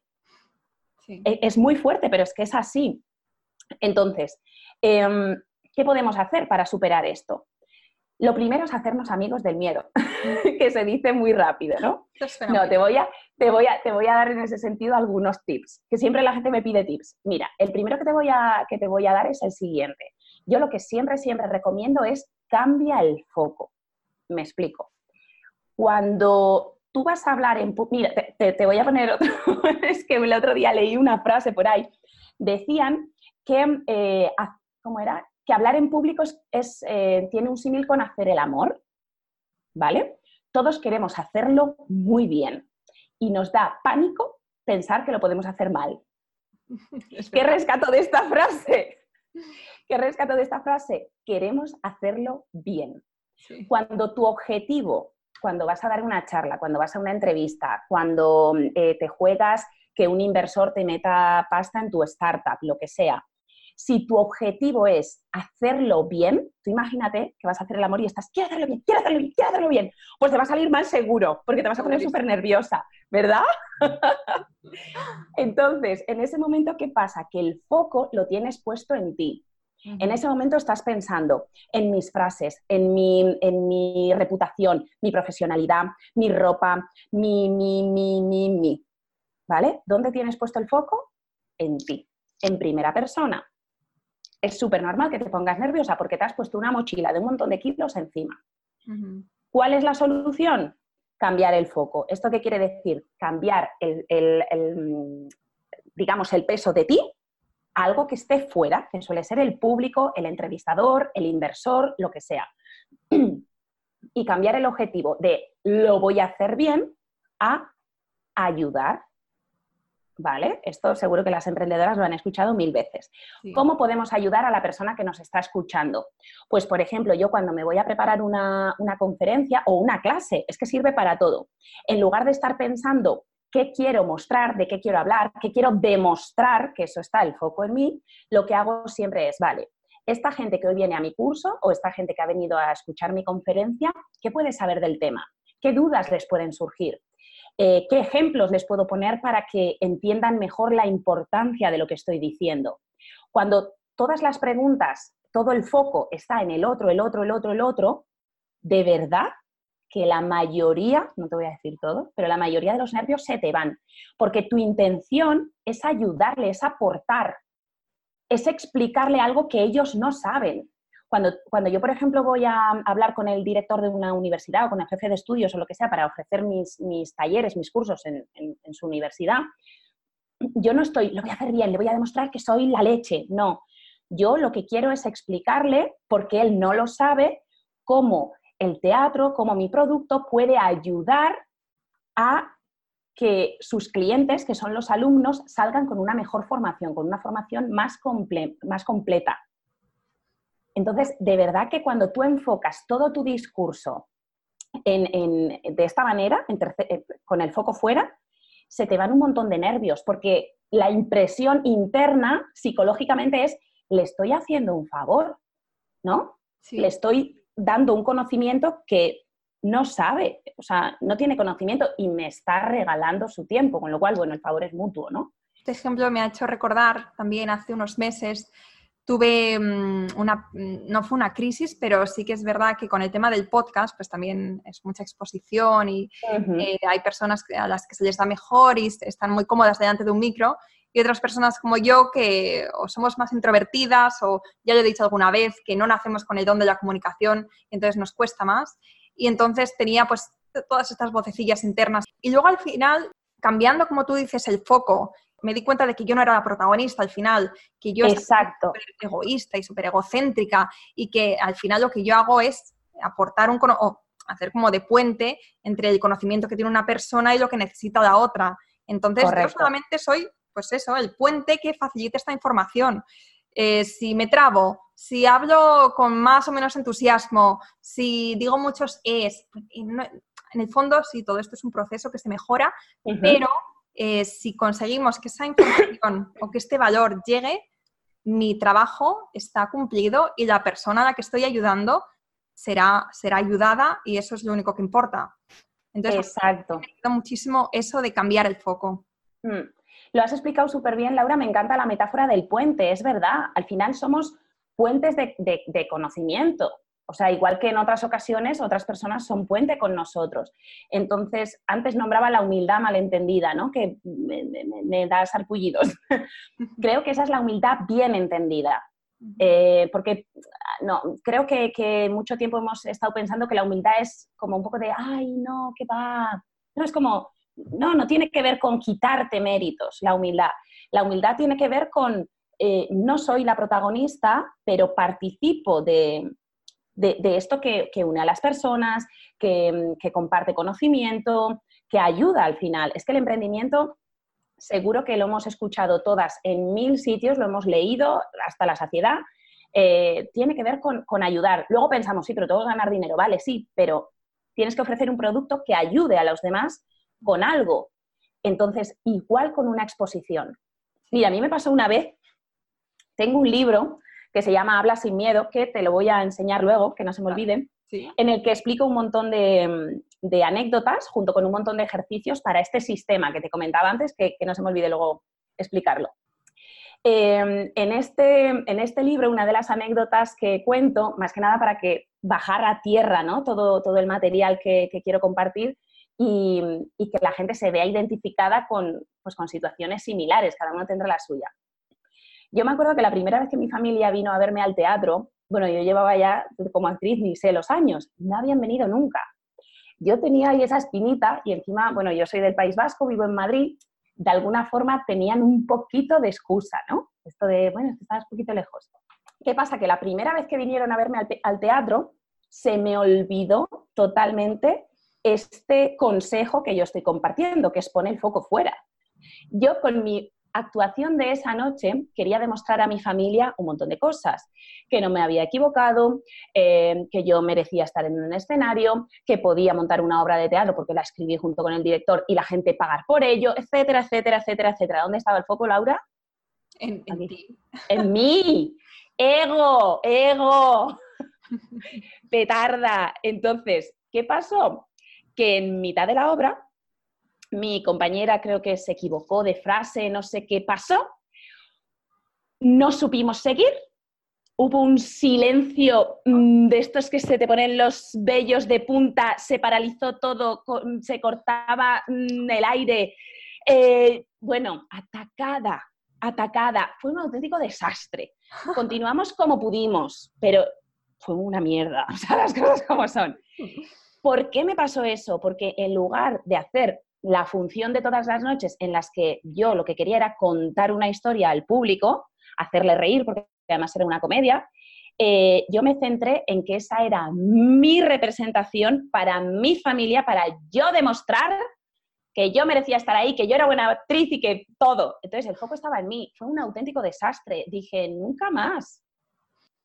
E, es, muy fuerte, pero es que es así. Entonces, em, ¿qué podemos hacer para superar esto? Lo primero es hacernos amigos del miedo, que se dice muy rápido, ¿no? No, te voy, a, te, voy a, te voy a dar en ese sentido algunos tips, que siempre la gente me pide tips. Mira, el primero que te voy a, que te voy a dar es el siguiente. Yo lo que siempre, siempre recomiendo es cambia el foco. Me explico. Cuando tú vas a hablar en... Mira, te, voy a poner otro... es que el otro día leí una frase por ahí. Decían que, eh, ¿cómo era? Que hablar en público es, eh, tiene un símil con hacer el amor, ¿vale? Todos queremos hacerlo muy bien y nos da pánico pensar que lo podemos hacer mal. ¿Qué rescato de esta frase? ¿Qué rescato de esta frase? Queremos hacerlo bien. Cuando tu objetivo cuando vas a dar una charla, cuando vas a una entrevista, cuando eh, te juegas que un inversor te meta pasta en tu startup, lo que sea. Si tu objetivo es hacerlo bien, tú imagínate que vas a hacer el amor y estás, quiero hacerlo bien, quiero hacerlo bien, quiero hacerlo bien, pues te va a salir mal seguro, porque te vas a poner súper nerviosa, ¿verdad? Entonces, en ese momento, ¿qué pasa? Que el foco lo tienes puesto en ti. En ese momento estás pensando en mis frases, en mi, en mi reputación, mi profesionalidad, mi ropa, mi, mi, mi, mi, mi. ¿Vale? ¿Dónde tienes puesto el foco? En ti, en primera persona. Es súper normal que te pongas nerviosa porque te has puesto una mochila de un montón de kilos encima. ¿Cuál es la solución? Cambiar el foco. ¿Esto qué quiere decir? Cambiar el digamos, el peso de ti algo que esté fuera, que suele ser el público, el entrevistador, el inversor, lo que sea. y cambiar el objetivo de lo voy a hacer bien a ayudar. ¿Vale? Esto seguro que las emprendedoras lo han escuchado mil veces. ¿Cómo podemos ayudar a la persona que nos está escuchando? Pues, por ejemplo, yo cuando me voy a preparar una, una conferencia o una clase, es que sirve para todo. En lugar de estar pensando qué quiero mostrar, de qué quiero hablar, qué quiero demostrar, que eso está el foco en mí, lo que hago siempre es, vale, esta gente que hoy viene a mi curso o esta gente que ha venido a escuchar mi conferencia, ¿qué puede saber del tema? ¿Qué dudas les pueden surgir? Eh, ¿Qué ejemplos les puedo poner para que entiendan mejor la importancia de lo que estoy diciendo? Cuando todas las preguntas, todo el foco está en el otro, el otro, el otro, el otro, de verdad que la mayoría, no te voy a decir todo, pero la mayoría de los nervios se te van, porque tu intención es ayudarle, es aportar, es explicarle algo que ellos no saben. Cuando, cuando yo, por ejemplo, voy a hablar con el director de una universidad o con el jefe de estudios o lo que sea para ofrecer mis, mis talleres, mis cursos en, en su universidad, yo no estoy, lo voy a hacer bien, le voy a demostrar que soy la leche. No, yo lo que quiero es explicarle, porque él no lo sabe, cómo el teatro como mi producto puede ayudar a que sus clientes, que son los alumnos, salgan con una mejor formación, con una formación más, más completa. Entonces, de verdad que cuando tú enfocas todo tu discurso de esta manera, eh, con el foco fuera, se te van un montón de nervios, porque la impresión interna psicológicamente es, le estoy haciendo un favor, ¿no? Le estoy dando un conocimiento que no sabe, o sea, no tiene conocimiento y me está regalando su tiempo, con lo cual, bueno, el favor es mutuo, ¿no? Este ejemplo me ha hecho recordar también hace unos meses tuve mm, una, no fue una crisis, pero sí que es verdad que con el tema del podcast, pues también es mucha exposición y eh, hay personas a las que se les da mejor y están muy cómodas delante de un micro y otras personas como yo que o somos más introvertidas o ya lo he dicho alguna vez, que no nacemos con el don de la comunicación y entonces nos cuesta más. Y entonces tenía pues todas estas vocecillas internas. Y luego al final, cambiando, como tú dices, el foco me di cuenta de que yo no era la protagonista al final, que yo Exacto. súper egoísta y súper egocéntrica y que al final lo que yo hago es aportar un o hacer como de puente entre el conocimiento que tiene una persona y lo que necesita la otra. Entonces, yo solamente soy, pues eso, el puente que facilite esta información. Eh, si me trabo, si hablo con más o menos entusiasmo, si digo muchos es, en el fondo sí, todo esto es un proceso que se mejora, pero eh, si conseguimos que esa información o que este valor llegue, mi trabajo está cumplido y la persona a la que estoy ayudando será, será ayudada y eso es lo único que importa. Entonces, Exacto. me muchísimo eso de cambiar el foco. Mm. Lo has explicado súper bien, Laura. Me encanta la metáfora del puente. Es verdad, al final somos puentes de, conocimiento. O sea, igual que en otras ocasiones, otras personas son puente con nosotros. Entonces, antes nombraba la humildad malentendida, ¿no? Que me, da sarpullidos. Creo que esa es la humildad bien entendida. Eh, porque no, creo que, que, mucho tiempo hemos estado pensando que la humildad es como un poco de, ay, no, ¿qué va? No, es como, no, no tiene que ver con quitarte méritos, la humildad. La humildad tiene que ver con, eh, no soy la protagonista, pero participo de, esto que, une a las personas, que, comparte conocimiento, que ayuda al final. Es que el emprendimiento, seguro que lo hemos escuchado todas en mil sitios, lo hemos leído hasta la saciedad, eh, tiene que ver con, con, ayudar. Luego pensamos, sí, pero que ganar dinero, vale, sí, pero tienes que ofrecer un producto que ayude a los demás con algo. Entonces, igual con una exposición. Mira, a mí me pasó una vez, tengo un libro que se llama Habla sin miedo, que te lo voy a enseñar luego, que no se me olvide, en el que explico un montón de, anécdotas junto con un montón de ejercicios para este sistema que te comentaba antes, que, no se me olvide luego explicarlo. Em, en, este, en este libro, una de las anécdotas que cuento, más que nada para que bajar a tierra ¿no? todo, todo el material que quiero compartir, y, que la gente se vea identificada con, pues, con situaciones similares, cada uno tendrá la suya. Yo me acuerdo que la primera vez que mi familia vino a verme al teatro, bueno, yo llevaba ya como actriz ni sé los años, no habían venido nunca. Yo tenía ahí esa espinita y encima, bueno, yo soy del País Vasco, vivo en Madrid, de alguna forma tenían un poquito de excusa, ¿no? Esto de, bueno, estás un poquito lejos. ¿Qué pasa? Que la primera vez que vinieron a verme al teatro, se me olvidó totalmente este consejo que yo estoy compartiendo, que es poner el foco fuera. Yo con mi actuación de esa noche quería demostrar a mi familia un montón de cosas, que no me había equivocado, eh, que yo merecía estar en un escenario, que podía montar una obra de teatro porque la escribí junto con el director y la gente pagar por ello, etcétera, etcétera, etcétera, etcétera. ¿Dónde estaba el foco, Laura? En, en ti. En mí. Ego, ego. Petarda. Entonces, ¿qué pasó? Que en mitad de la obra mi compañera creo que se equivocó de frase, no sé qué pasó, no supimos seguir, hubo un silencio mm, de estos que se te ponen los vellos de punta, se paralizó todo, se cortaba mm, el aire. Eh, bueno, atacada, atacada. Fue un auténtico desastre. Continuamos como pudimos, pero fue una mierda, o sea, las cosas como son. ¿Por qué me pasó eso? Porque en lugar de hacer la función de todas las noches en las que yo lo que quería era contar una historia al público, hacerle reír, porque además era una comedia, eh, yo me centré en que esa era mi representación para mi familia, para yo demostrar que yo merecía estar ahí, que yo era buena actriz y que todo. Entonces el foco estaba en mí. Fue un auténtico desastre. Dije, nunca más.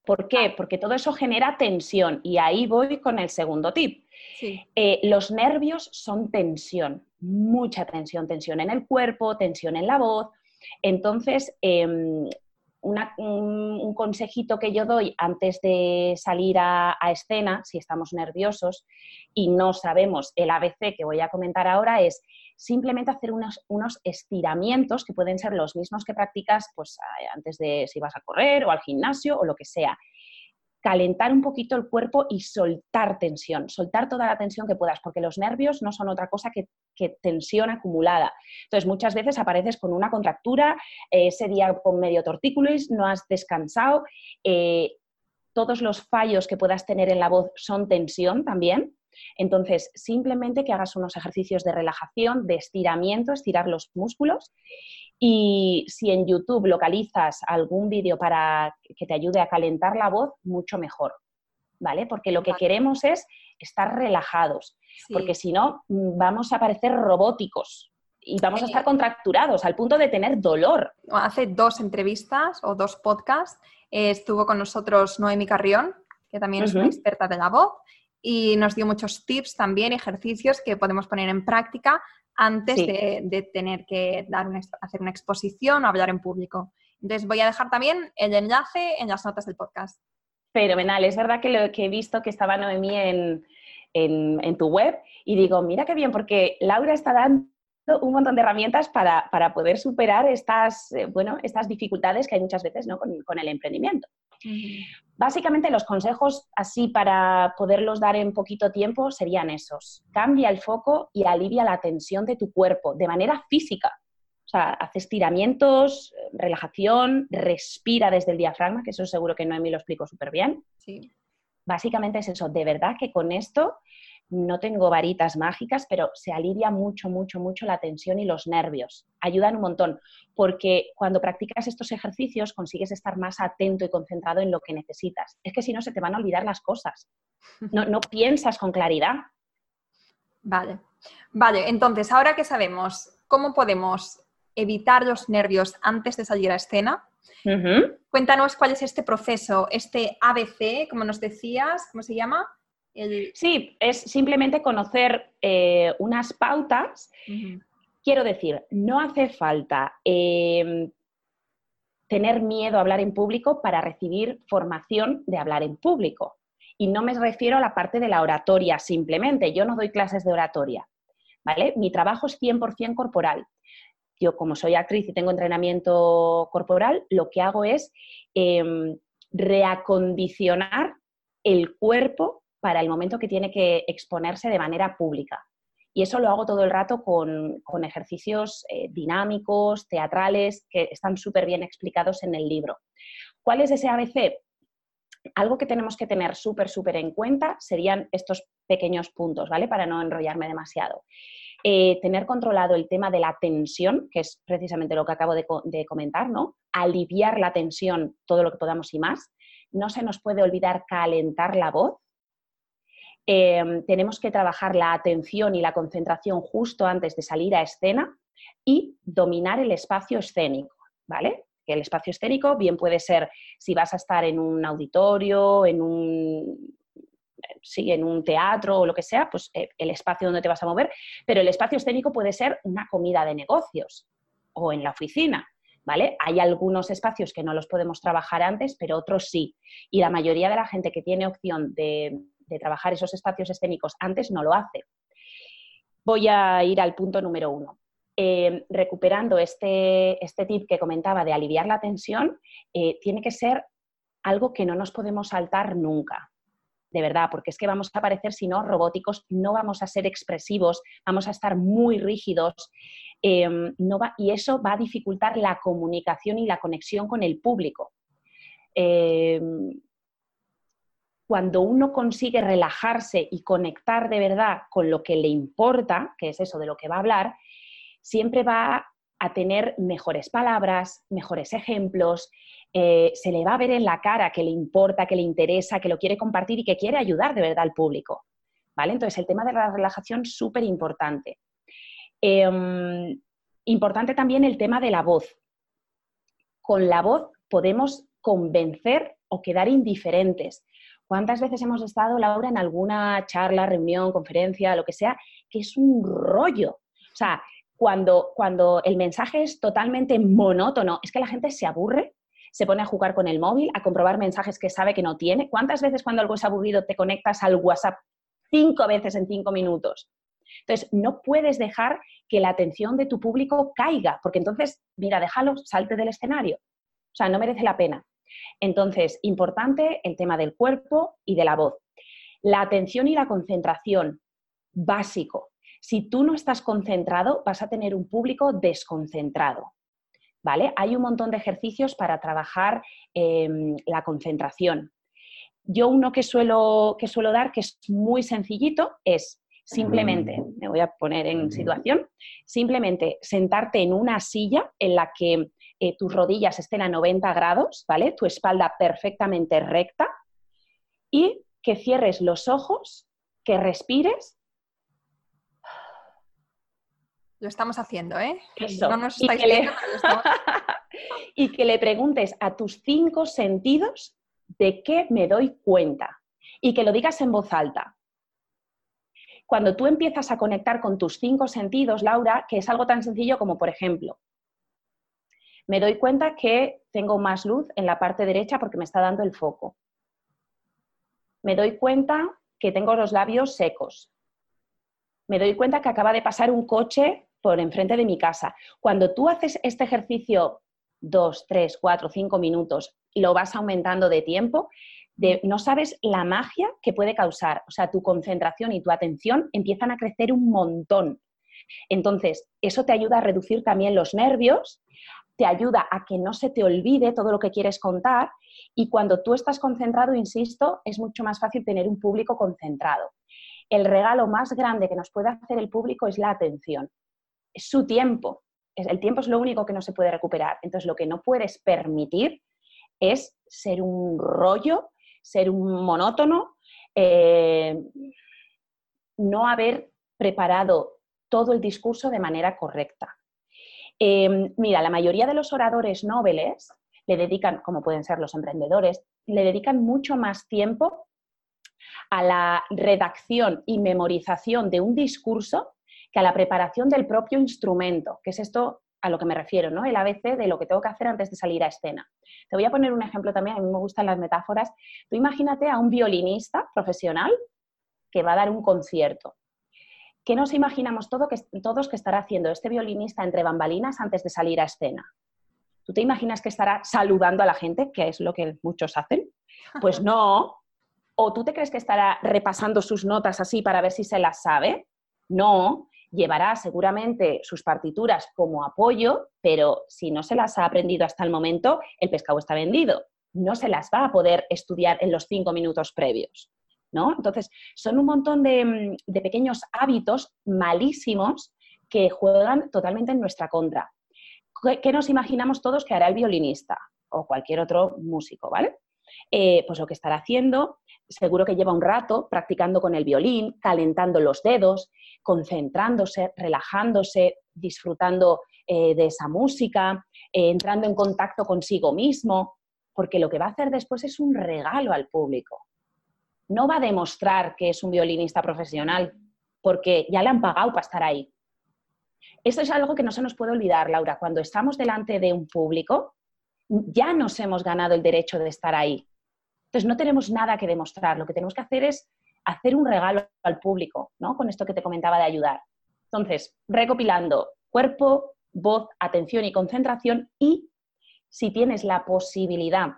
¿Por qué? Porque todo eso genera tensión. Y ahí voy con el segundo tip. Eh, los nervios son tensión, mucha tensión, tensión en el cuerpo, tensión en la voz. Entonces, em, un, consejito que yo doy antes de salir a, escena, si estamos nerviosos y no sabemos el ABC que voy a comentar ahora, es simplemente hacer unos, unos estiramientos que pueden ser los mismos que practicas pues, antes de si vas a correr o al gimnasio o lo que sea calentar un poquito el cuerpo y soltar tensión, soltar toda la tensión que puedas, porque los nervios no son otra cosa que, tensión acumulada. Entonces, muchas veces apareces con una contractura, eh, ese día con medio tortícolis, no has descansado, eh, todos los fallos que puedas tener en la voz son tensión también. Entonces, simplemente que hagas unos ejercicios de relajación, de estiramiento, estirar los músculos. Y si en YouTube localizas algún vídeo para que te ayude a calentar la voz, mucho mejor. ¿Vale? Porque lo que queremos es estar relajados, porque si no, mm, vamos a parecer robóticos y vamos a estar contracturados al punto de tener dolor. Hace dos entrevistas o dos podcasts eh, estuvo con nosotros Noemi Carrión, que también es una experta de la voz, y nos dio muchos tips también, ejercicios que podemos poner en práctica antes de, tener que dar hacer una exposición o hablar en público. Entonces voy a dejar también el enlace en las notas del podcast. Fenomenal, es verdad que lo que he visto que estaba Noemí en, en tu web y digo, mira qué bien, porque Laura está dando un montón de herramientas para, poder superar estas, eh, bueno, estas dificultades que hay muchas veces ¿no? con, el emprendimiento. Básicamente los consejos así para poderlos dar en poquito tiempo serían esos. Cambia el foco y alivia la tensión de tu cuerpo de manera física. O sea, hace estiramientos, relajación, respira desde el diafragma, que eso seguro que Noemi lo explico súper bien. Sí. Básicamente es eso. De verdad que con esto no tengo varitas mágicas, pero se alivia mucho, mucho, mucho la tensión y los nervios. Ayudan un montón, porque cuando practicas estos ejercicios consigues estar más atento y concentrado en lo que necesitas. Es que si no, se te van a olvidar las cosas. No, no piensas con claridad. Vale. Vale, entonces, ahora que sabemos cómo podemos evitar los nervios antes de salir a escena, cuéntanos cuál es este proceso, este ABC, como nos decías, ¿cómo se llama? Sí, es simplemente conocer eh, unas pautas. Quiero decir, no hace falta em, tener miedo a hablar en público para recibir formación de hablar en público. Y no me refiero a la parte de la oratoria simplemente. Yo no doy clases de oratoria. ¿vale? Mi trabajo es 100% corporal. Yo, como soy actriz y tengo entrenamiento corporal, lo que hago es em, reacondicionar el cuerpo para el momento que tiene que exponerse de manera pública. Y eso lo hago todo el rato con, ejercicios eh, dinámicos, teatrales, que están súper bien explicados en el libro. ¿Cuál es ese ABC? Algo que tenemos que tener súper, súper en cuenta serían estos pequeños puntos, ¿vale? Para no enrollarme demasiado. Eh, tener controlado el tema de la tensión, que es precisamente lo que acabo de, de, comentar, ¿no? Aliviar la tensión todo lo que podamos y más. No se nos puede olvidar calentar la voz, Em, tenemos que trabajar la atención y la concentración justo antes de salir a escena y dominar el espacio escénico, ¿vale? El espacio escénico bien puede ser si vas a estar en un auditorio, en un, sí, en un teatro o lo que sea, pues eh, el espacio donde te vas a mover, pero el espacio escénico puede ser una comida de negocios o en la oficina, ¿vale? Hay algunos espacios que no los podemos trabajar antes, pero otros sí. Y la mayoría de la gente que tiene opción de de trabajar esos espacios escénicos antes no lo hace. Voy a ir al punto número uno. Eh, recuperando este, este, tip que comentaba de aliviar la tensión, eh, tiene que ser algo que no nos podemos saltar nunca, de verdad, porque es que vamos a parecer, si no, robóticos, no vamos a ser expresivos, vamos a estar muy rígidos em, no va, y eso va a dificultar la comunicación y la conexión con el público. Cuando uno consigue relajarse y conectar de verdad con lo que le importa, que es eso de lo que va a hablar, siempre va a tener mejores palabras, mejores ejemplos, eh, se le va a ver en la cara que le importa, que le interesa, que lo quiere compartir y que quiere ayudar de verdad al público. ¿Vale? Entonces, el tema de la relajación es súper importante. Em, importante también el tema de la voz. Con la voz podemos convencer o quedar indiferentes. ¿Cuántas veces hemos estado, Laura, en alguna charla, reunión, conferencia, lo que sea, que es un rollo? O sea, cuando, cuando el mensaje es totalmente monótono, es que la gente se aburre, se pone a jugar con el móvil, a comprobar mensajes que sabe que no tiene. ¿Cuántas veces cuando algo es aburrido te conectas al WhatsApp cinco veces en cinco minutos? Entonces, no puedes dejar que la atención de tu público caiga, porque entonces, mira, déjalo, salte del escenario. O sea, no merece la pena. Entonces, importante el tema del cuerpo y de la voz. La atención y la concentración, básico. Si tú no estás concentrado, vas a tener un público desconcentrado. ¿Vale? Hay un montón de ejercicios para trabajar em, la concentración. yo uno que suelo, que suelo dar, que es muy sencillito, es simplemente, me voy a poner en situación, simplemente sentarte en una silla en la que eh, tus rodillas estén a 90 grados, ¿vale? Tu espalda perfectamente recta y que cierres los ojos, que respires. Lo estamos haciendo, ¿eh? No nos estáis viendo, y que le preguntes a tus cinco sentidos de qué me doy cuenta y que lo digas en voz alta. Cuando tú empiezas a conectar con tus cinco sentidos, Laura, que es algo tan sencillo como, por ejemplo, me doy cuenta que tengo más luz en la parte derecha porque me está dando el foco. Me doy cuenta que tengo los labios secos. Me doy cuenta que acaba de pasar un coche por enfrente de mi casa. Cuando tú haces este ejercicio dos, tres, cuatro, cinco minutos y lo vas aumentando de tiempo, no sabes la magia que puede causar. O sea, tu concentración y tu atención empiezan a crecer un montón. Entonces, eso te ayuda a reducir también los nervios, te ayuda a que no se te olvide todo lo que quieres contar y cuando tú estás concentrado, insisto, es mucho más fácil tener un público concentrado. El regalo más grande que nos puede hacer el público es la atención, es su tiempo. El tiempo es lo único que no se puede recuperar. Entonces, lo que no puedes permitir es ser un rollo ser un monótono, eh, no haber preparado todo el discurso de manera correcta. Em, mira, la mayoría de los oradores nobles le dedican, como pueden ser los emprendedores, le dedican mucho más tiempo a la redacción y memorización de un discurso que a la preparación del propio instrumento, que es esto a lo que me refiero, ¿no? El ABC de lo que tengo que hacer antes de salir a escena. Te voy a poner un ejemplo también, a mí me gustan las metáforas. Tú imagínate a un violinista profesional que va a dar un concierto. ¿Qué nos imaginamos todo que, todos que estará haciendo este violinista entre bambalinas antes de salir a escena? ¿Tú te imaginas que estará saludando a la gente, que es lo que muchos hacen? Pues no. ¿O tú te crees que estará repasando sus notas así para ver si se las sabe? No llevará seguramente sus partituras como apoyo, pero si no se las ha aprendido hasta el momento, el pescado está vendido. No se las va a poder estudiar en los cinco minutos previos. ¿No? Entonces, son un montón de, mm, de pequeños hábitos malísimos que juegan totalmente en nuestra contra. ¿Qué nos imaginamos todos que hará el violinista o cualquier otro músico, ¿vale? Eh, pues lo que estará haciendo, seguro que lleva un rato practicando con el violín, calentando los dedos, concentrándose, relajándose, disfrutando eh, de esa música, eh, entrando en contacto consigo mismo, porque lo que va a hacer después es un regalo al público. No va a demostrar que es un violinista profesional, porque ya le han pagado para estar ahí. Esto es algo que no se nos puede olvidar, Laura. Cuando estamos delante de un público, ya nos hemos ganado el derecho de estar ahí. Entonces no tenemos nada que demostrar, lo que tenemos que hacer es hacer un regalo al público, ¿no? Con esto que te comentaba de ayudar. Entonces, recopilando cuerpo, voz, atención y concentración y si tienes la posibilidad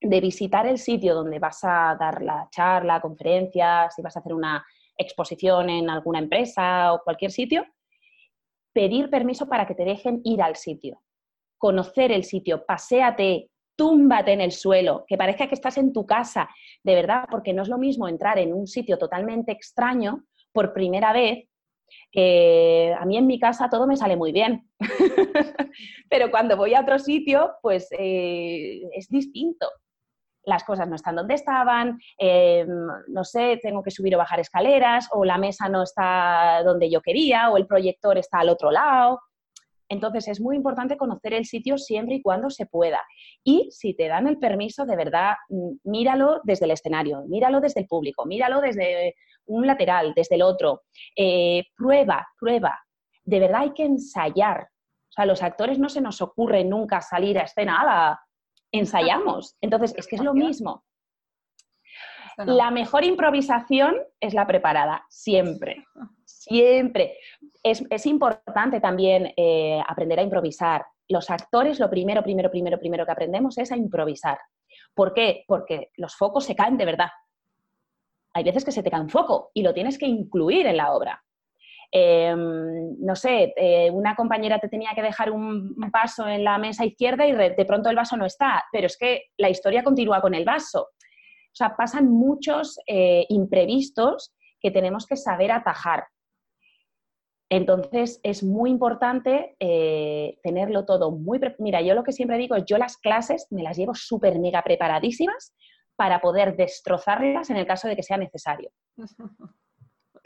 de visitar el sitio donde vas a dar la charla, conferencia, si vas a hacer una exposición en alguna empresa o cualquier sitio, pedir permiso para que te dejen ir al sitio conocer el sitio, paséate, túmbate en el suelo, que parezca que estás en tu casa, de verdad, porque no es lo mismo entrar en un sitio totalmente extraño por primera vez. a mí en mi casa todo me sale muy bien, pero cuando voy a otro sitio, pues eh, es distinto. Las cosas no están donde estaban, em, no sé, tengo que subir o bajar escaleras, o la mesa no está donde yo quería, o el proyector está al otro lado. Entonces es muy importante conocer el sitio siempre y cuando se pueda. Y si te dan el permiso, de verdad, míralo desde el escenario, míralo desde el público, míralo desde un lateral, desde el otro. Eh, prueba, prueba. De verdad hay que ensayar. O sea, los actores no se nos ocurre nunca salir a escena, ¡Hala! Ensayamos. Entonces, es que es lo mismo. La mejor improvisación es la preparada, siempre. Siempre. Es, importante también eh, aprender a improvisar. Los actores, lo primero, primero, primero, primero que aprendemos es a improvisar. ¿Por qué? Porque los focos se caen de verdad. Hay veces que se te cae un foco y lo tienes que incluir en la obra. Em, no sé, eh, una compañera te tenía que dejar un, paso en la mesa izquierda y de pronto el vaso no está, pero es que la historia continúa con el vaso. sea, pasan muchos eh, imprevistos que tenemos que saber atajar. Entonces, es muy importante eh, tenerlo todo muy... Mira, yo lo que siempre digo es, yo las clases me las llevo súper mega preparadísimas para poder destrozarlas en el caso de que sea necesario.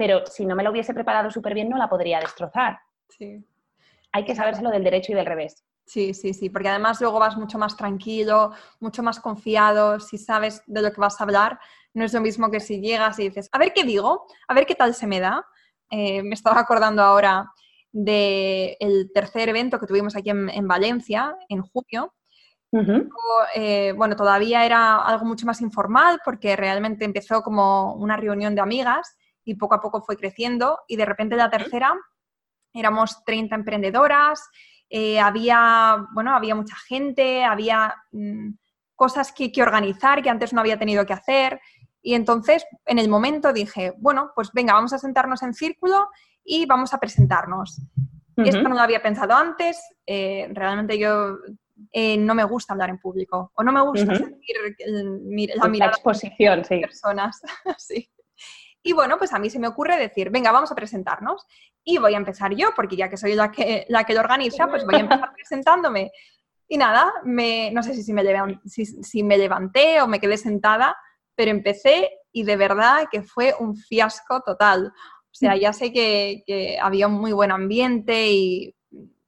Pero si no me lo hubiese preparado súper bien, no la podría destrozar. Sí. Hay que sabérselo del derecho y del revés. Sí, sí, sí, porque además luego vas mucho más tranquilo, mucho más confiado, si sabes de lo que vas a hablar, no es lo mismo que si llegas y dices, a ver qué digo, a ver qué tal se me da. Eh, me estaba acordando ahora del tercer evento que tuvimos aquí en, Valencia, en junio. Eh, bueno, todavía era algo mucho más informal porque realmente empezó como una reunión de amigas y poco a poco fue creciendo y de repente la tercera éramos 30 emprendedoras eh, había, bueno, había mucha gente, había mm, cosas que, organizar que antes no había tenido que hacer. Y entonces, en el momento dije, bueno, pues venga, vamos a sentarnos en círculo y vamos a presentarnos. Esto no lo había pensado antes. Eh, realmente yo eh, no me gusta hablar en público o no me gusta sentir la mirada exposición, de personas. sí. Y bueno, pues a mí se me ocurre decir, venga, vamos a presentarnos. Y voy a empezar yo, porque ya que soy la que, la que lo organiza, pues voy a empezar presentándome. Y nada, me, no sé si, si, me si, si me levanté o me quedé sentada, pero empecé y de verdad que fue un fiasco total. O sea, ya sé que, que, había un muy buen ambiente y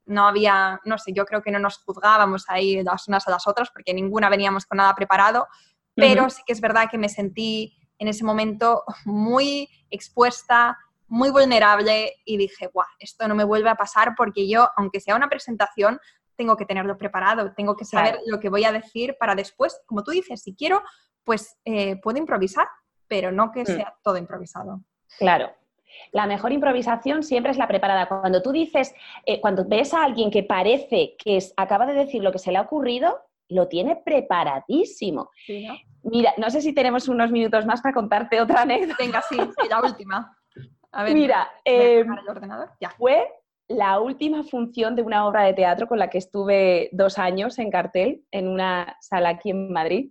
no había, no sé, yo creo que no nos juzgábamos ahí las unas a las otras porque ninguna veníamos con nada preparado, pero sí que es verdad que me sentí en ese momento muy expuesta, muy vulnerable y dije, guau, esto no me vuelve a pasar porque yo, aunque sea una presentación, tengo que tenerlo preparado, tengo que saber lo que voy a decir para después, como tú dices, si quiero, pues eh, puedo improvisar, pero no que mm. sea todo improvisado. Claro. La mejor improvisación siempre es la preparada. Cuando tú dices, eh, cuando ves a alguien que parece que acaba de decir lo que se le ha ocurrido, lo tiene preparadísimo. Mira, no sé si tenemos unos minutos más para contarte otra anécdota. Venga, sí, la última. A ver, Mira, em, el ordenador. Ya. fue la última función de una obra de teatro con la que estuve dos años en cartel, en una sala aquí en Madrid.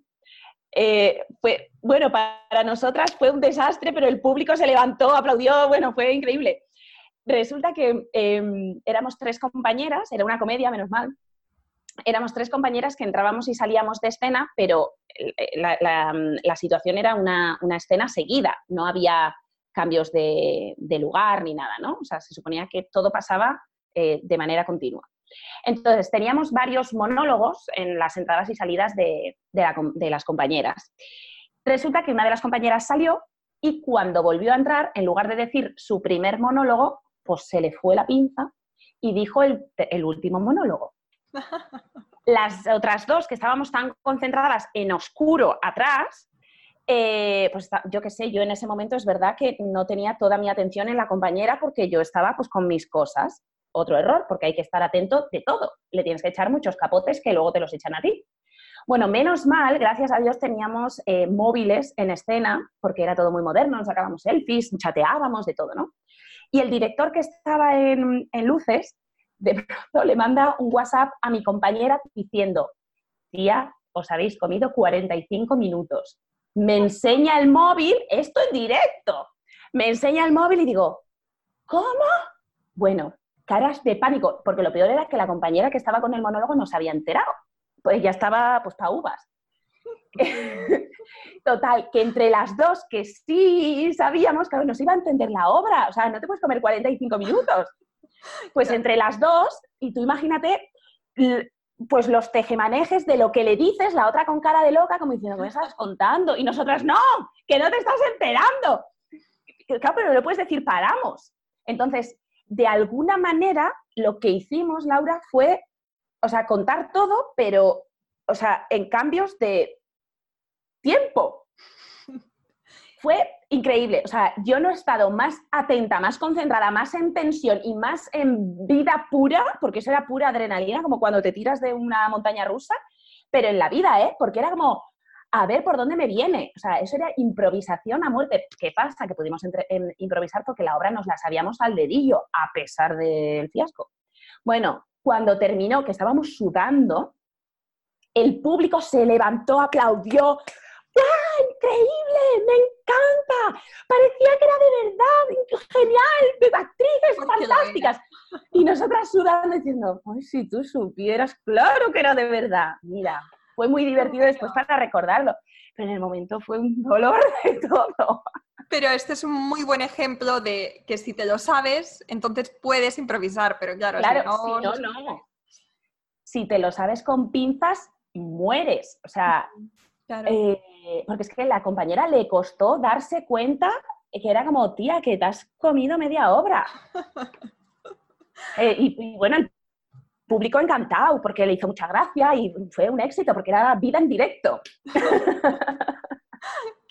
Eh, fue, bueno, para nosotras fue un desastre, pero el público se levantó, aplaudió, bueno, fue increíble. Resulta que em, éramos tres compañeras, era una comedia, menos mal, éramos tres compañeras que entrábamos y salíamos de escena, pero eh, la, situación era una, escena seguida, no había cambios de, lugar ni nada, ¿no? O sea, se suponía que todo pasaba eh, de manera continua. Entonces, teníamos varios monólogos en las entradas y salidas de, de las compañeras. Resulta que una de las compañeras salió y cuando volvió a entrar, en lugar de decir su primer monólogo, pues se le fue la pinza y dijo el, el último monólogo. Las otras dos que estábamos tan concentradas en oscuro atrás, eh, pues yo qué sé, yo en ese momento es verdad que no tenía toda mi atención en la compañera porque yo estaba pues con mis cosas. Otro error, porque hay que estar atento de todo. Le tienes que echar muchos capotes que luego te los echan a ti. Bueno, menos mal, gracias a Dios teníamos eh, móviles en escena, porque era todo muy moderno, nos sacábamos selfies, chateábamos, de todo, ¿no? Y el director que estaba en, en luces de pronto le manda un WhatsApp a mi compañera diciendo, tía, os habéis comido 45 minutos. Me enseña el móvil, esto en directo, me enseña el móvil y digo, ¿cómo? Bueno, caras de pánico, porque lo peor era que la compañera que estaba con el monólogo no se había enterado, pues ya estaba pues pa' uvas. Total, que entre las dos que sí sabíamos, que nos iba a entender la obra, o sea, no te puedes comer 45 minutos. Pues entre las dos, y tú imagínate, pues los tejemanejes de lo que le dices, la otra con cara de loca, como diciendo, ¿qué me estás contando? Y nosotras, no, que no te estás enterando. Claro, pero no le puedes decir, paramos. Entonces, de alguna manera, lo que hicimos, Laura, fue, o sea, contar todo, pero, o sea, en cambios de tiempo. Fue increíble. O sea, yo no he estado más atenta, más concentrada, más en tensión y más en vida pura, porque eso era pura adrenalina, como cuando te tiras de una montaña rusa, pero en la vida, ¿eh? Porque era como, a ver por dónde me viene. O sea, eso era improvisación a muerte. ¿Qué pasa? Que pudimos improvisar porque la obra nos la sabíamos al dedillo, a pesar del fiasco. Bueno, cuando terminó, que estábamos sudando, el público se levantó, aplaudió, ¡Ah, increíble! ¡Me encanta! Parecía que era de verdad, genial, actrices fantásticas. Y nosotras sudando diciendo, ay, si tú supieras, claro que era de verdad. Mira, fue muy divertido después para recordarlo, pero en el momento fue un dolor de todo. Pero este es un muy buen ejemplo de que si te lo sabes, entonces puedes improvisar, pero claro, claro si no, no. Si te lo sabes con pinzas, mueres. O sea, eh, porque es que la compañera le costó darse cuenta que era como, tía, que te has comido media obra. Eh, y, bueno, el público encantado porque le hizo mucha gracia y fue un éxito porque era vida en directo.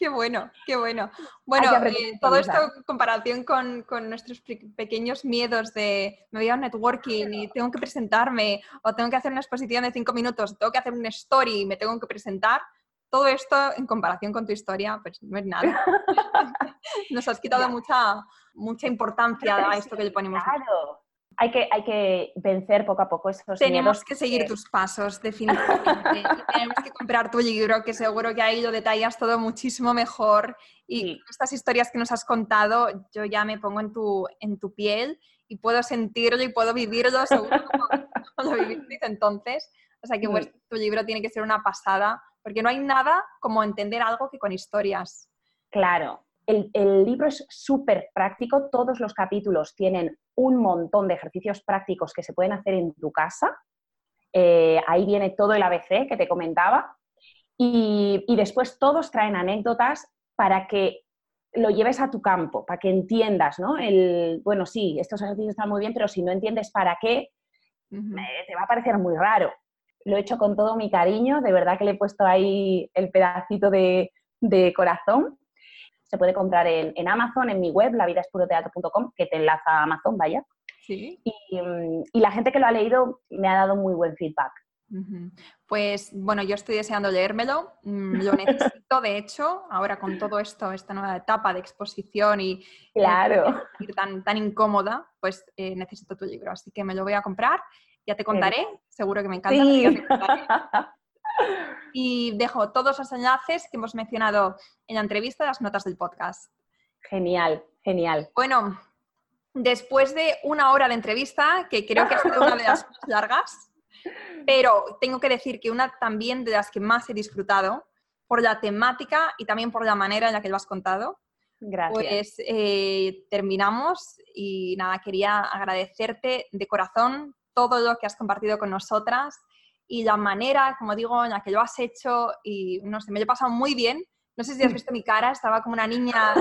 Qué bueno, qué bueno. Bueno, eh, todo esto en comparación con, nuestros pequeños miedos de me voy a un networking y tengo que presentarme, o tengo que hacer una exposición de cinco minutos, tengo que hacer un story y me tengo que presentar, todo esto en comparación con tu historia, pues no es nada. Nos has quitado mucha, mucha importancia a esto que le ponemos. Claro, hay que, hay que vencer poco a poco esos Tenemos que seguir tus pasos, definitivamente. tenemos que comprar tu libro, que seguro que ahí lo detallas todo muchísimo mejor. Y estas historias que nos has contado, yo ya me pongo en tu, en tu piel y puedo sentirlo y puedo vivirlo seguro como, lo viviste entonces. O sea que pues, tu libro tiene que ser una pasada, porque no hay nada como entender algo que con historias. Claro, el, libro es súper práctico, todos los capítulos tienen un montón de ejercicios prácticos que se pueden hacer en tu casa. Eh, ahí viene todo el ABC que te comentaba. Y, después todos traen anécdotas para que lo lleves a tu campo, para que entiendas, ¿no? El, bueno, sí, estos ejercicios están muy bien, pero si no entiendes para qué, eh, te va a parecer muy raro. Lo he hecho con todo mi cariño, de verdad que le he puesto ahí el pedacito de corazón se puede comprar en, Amazon, en mi web, lavidaespuroteatro.com, que te enlaza a Amazon, vaya. Sí. Mm, y, la gente que lo ha leído me ha dado muy buen feedback. Pues bueno, yo estoy deseando leérmelo, mm, lo necesito de hecho, ahora con todo esto, esta nueva etapa de exposición y claro. tan, tan incómoda, pues eh, necesito tu libro, así que me lo voy a comprar, ya te contaré, seguro que me encanta. Sí. Y dejo todos los enlaces que hemos mencionado en la entrevista, las notas del podcast. Genial, genial. Bueno, después de una hora de entrevista, que creo que ha sido una de las más largas, pero tengo que decir que una también de las que más he disfrutado por la temática y también por la manera en la que lo has contado. Gracias. Pues eh, terminamos y nada, quería agradecerte de corazón todo lo que has compartido con nosotras y la manera, como digo, en la que lo has hecho y no sé, me lo he pasado muy bien. No sé si has visto mi cara, estaba como una niña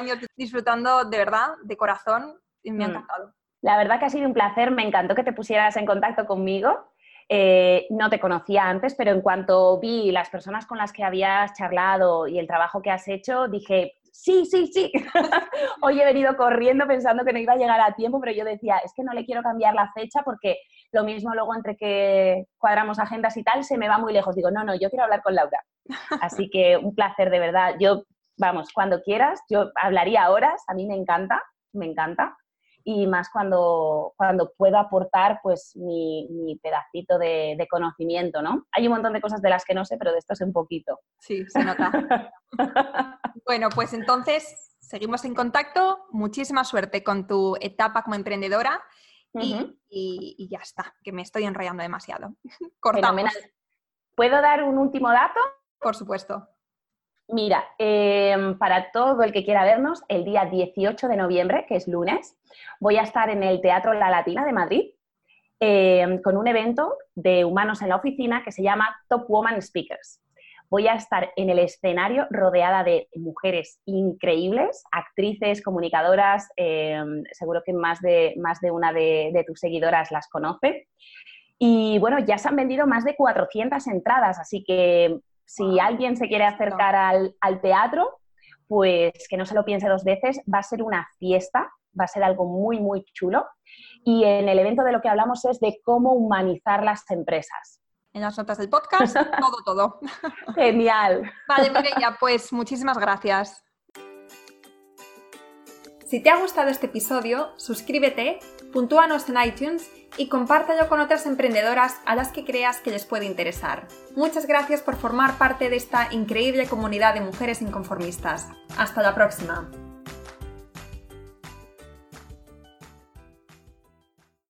años disfrutando de verdad, de corazón, y me ha mm. encantado. La verdad que ha sido un placer, me encantó que te pusieras en contacto conmigo. Eh, no te conocía antes, pero en cuanto vi las personas con las que habías charlado y el trabajo que has hecho, dije, sí, sí, sí. Hoy he venido corriendo pensando que no iba a llegar a tiempo, pero yo decía, es que no le quiero cambiar la fecha porque lo mismo luego entre que cuadramos agendas y tal, se me va muy lejos. Digo, no, no, yo quiero hablar con Laura. Así que un placer de verdad. Yo, vamos, cuando quieras, yo hablaría horas, a mí me encanta, me encanta. Y más cuando, cuando puedo aportar pues mi, pedacito de, de, conocimiento, ¿no? Hay un montón de cosas de las que no sé, pero de esto sé un poquito. Sí, se nota. bueno, pues entonces seguimos en contacto. Muchísima suerte con tu etapa como emprendedora y, ya está, que me estoy enrollando demasiado. Cortamos. ¿Puedo dar un último dato? Por supuesto. Mira, em, para todo el que quiera vernos, el día 18 de noviembre, que es lunes, voy a estar en el Teatro La Latina de Madrid em, con un evento de humanos en la oficina que se llama Top Woman Speakers voy a estar en el escenario rodeada de mujeres increíbles, actrices, comunicadoras, em, seguro que más de, más de una de, tus seguidoras las conoce. Y bueno, ya se han vendido más de 400 entradas, así que si alguien se quiere acercar al, al teatro, pues que no se lo piense dos veces, va a ser una fiesta, va a ser algo muy, muy chulo. Y en el evento de lo que hablamos es de cómo humanizar las empresas en las notas del podcast, todo, todo. Genial. Vale, Mireia, pues muchísimas gracias. Si te ha gustado este episodio, suscríbete, puntúanos en iTunes y compártelo con otras emprendedoras a las que creas que les puede interesar. Muchas gracias por formar parte de esta increíble comunidad de mujeres inconformistas. Hasta la próxima.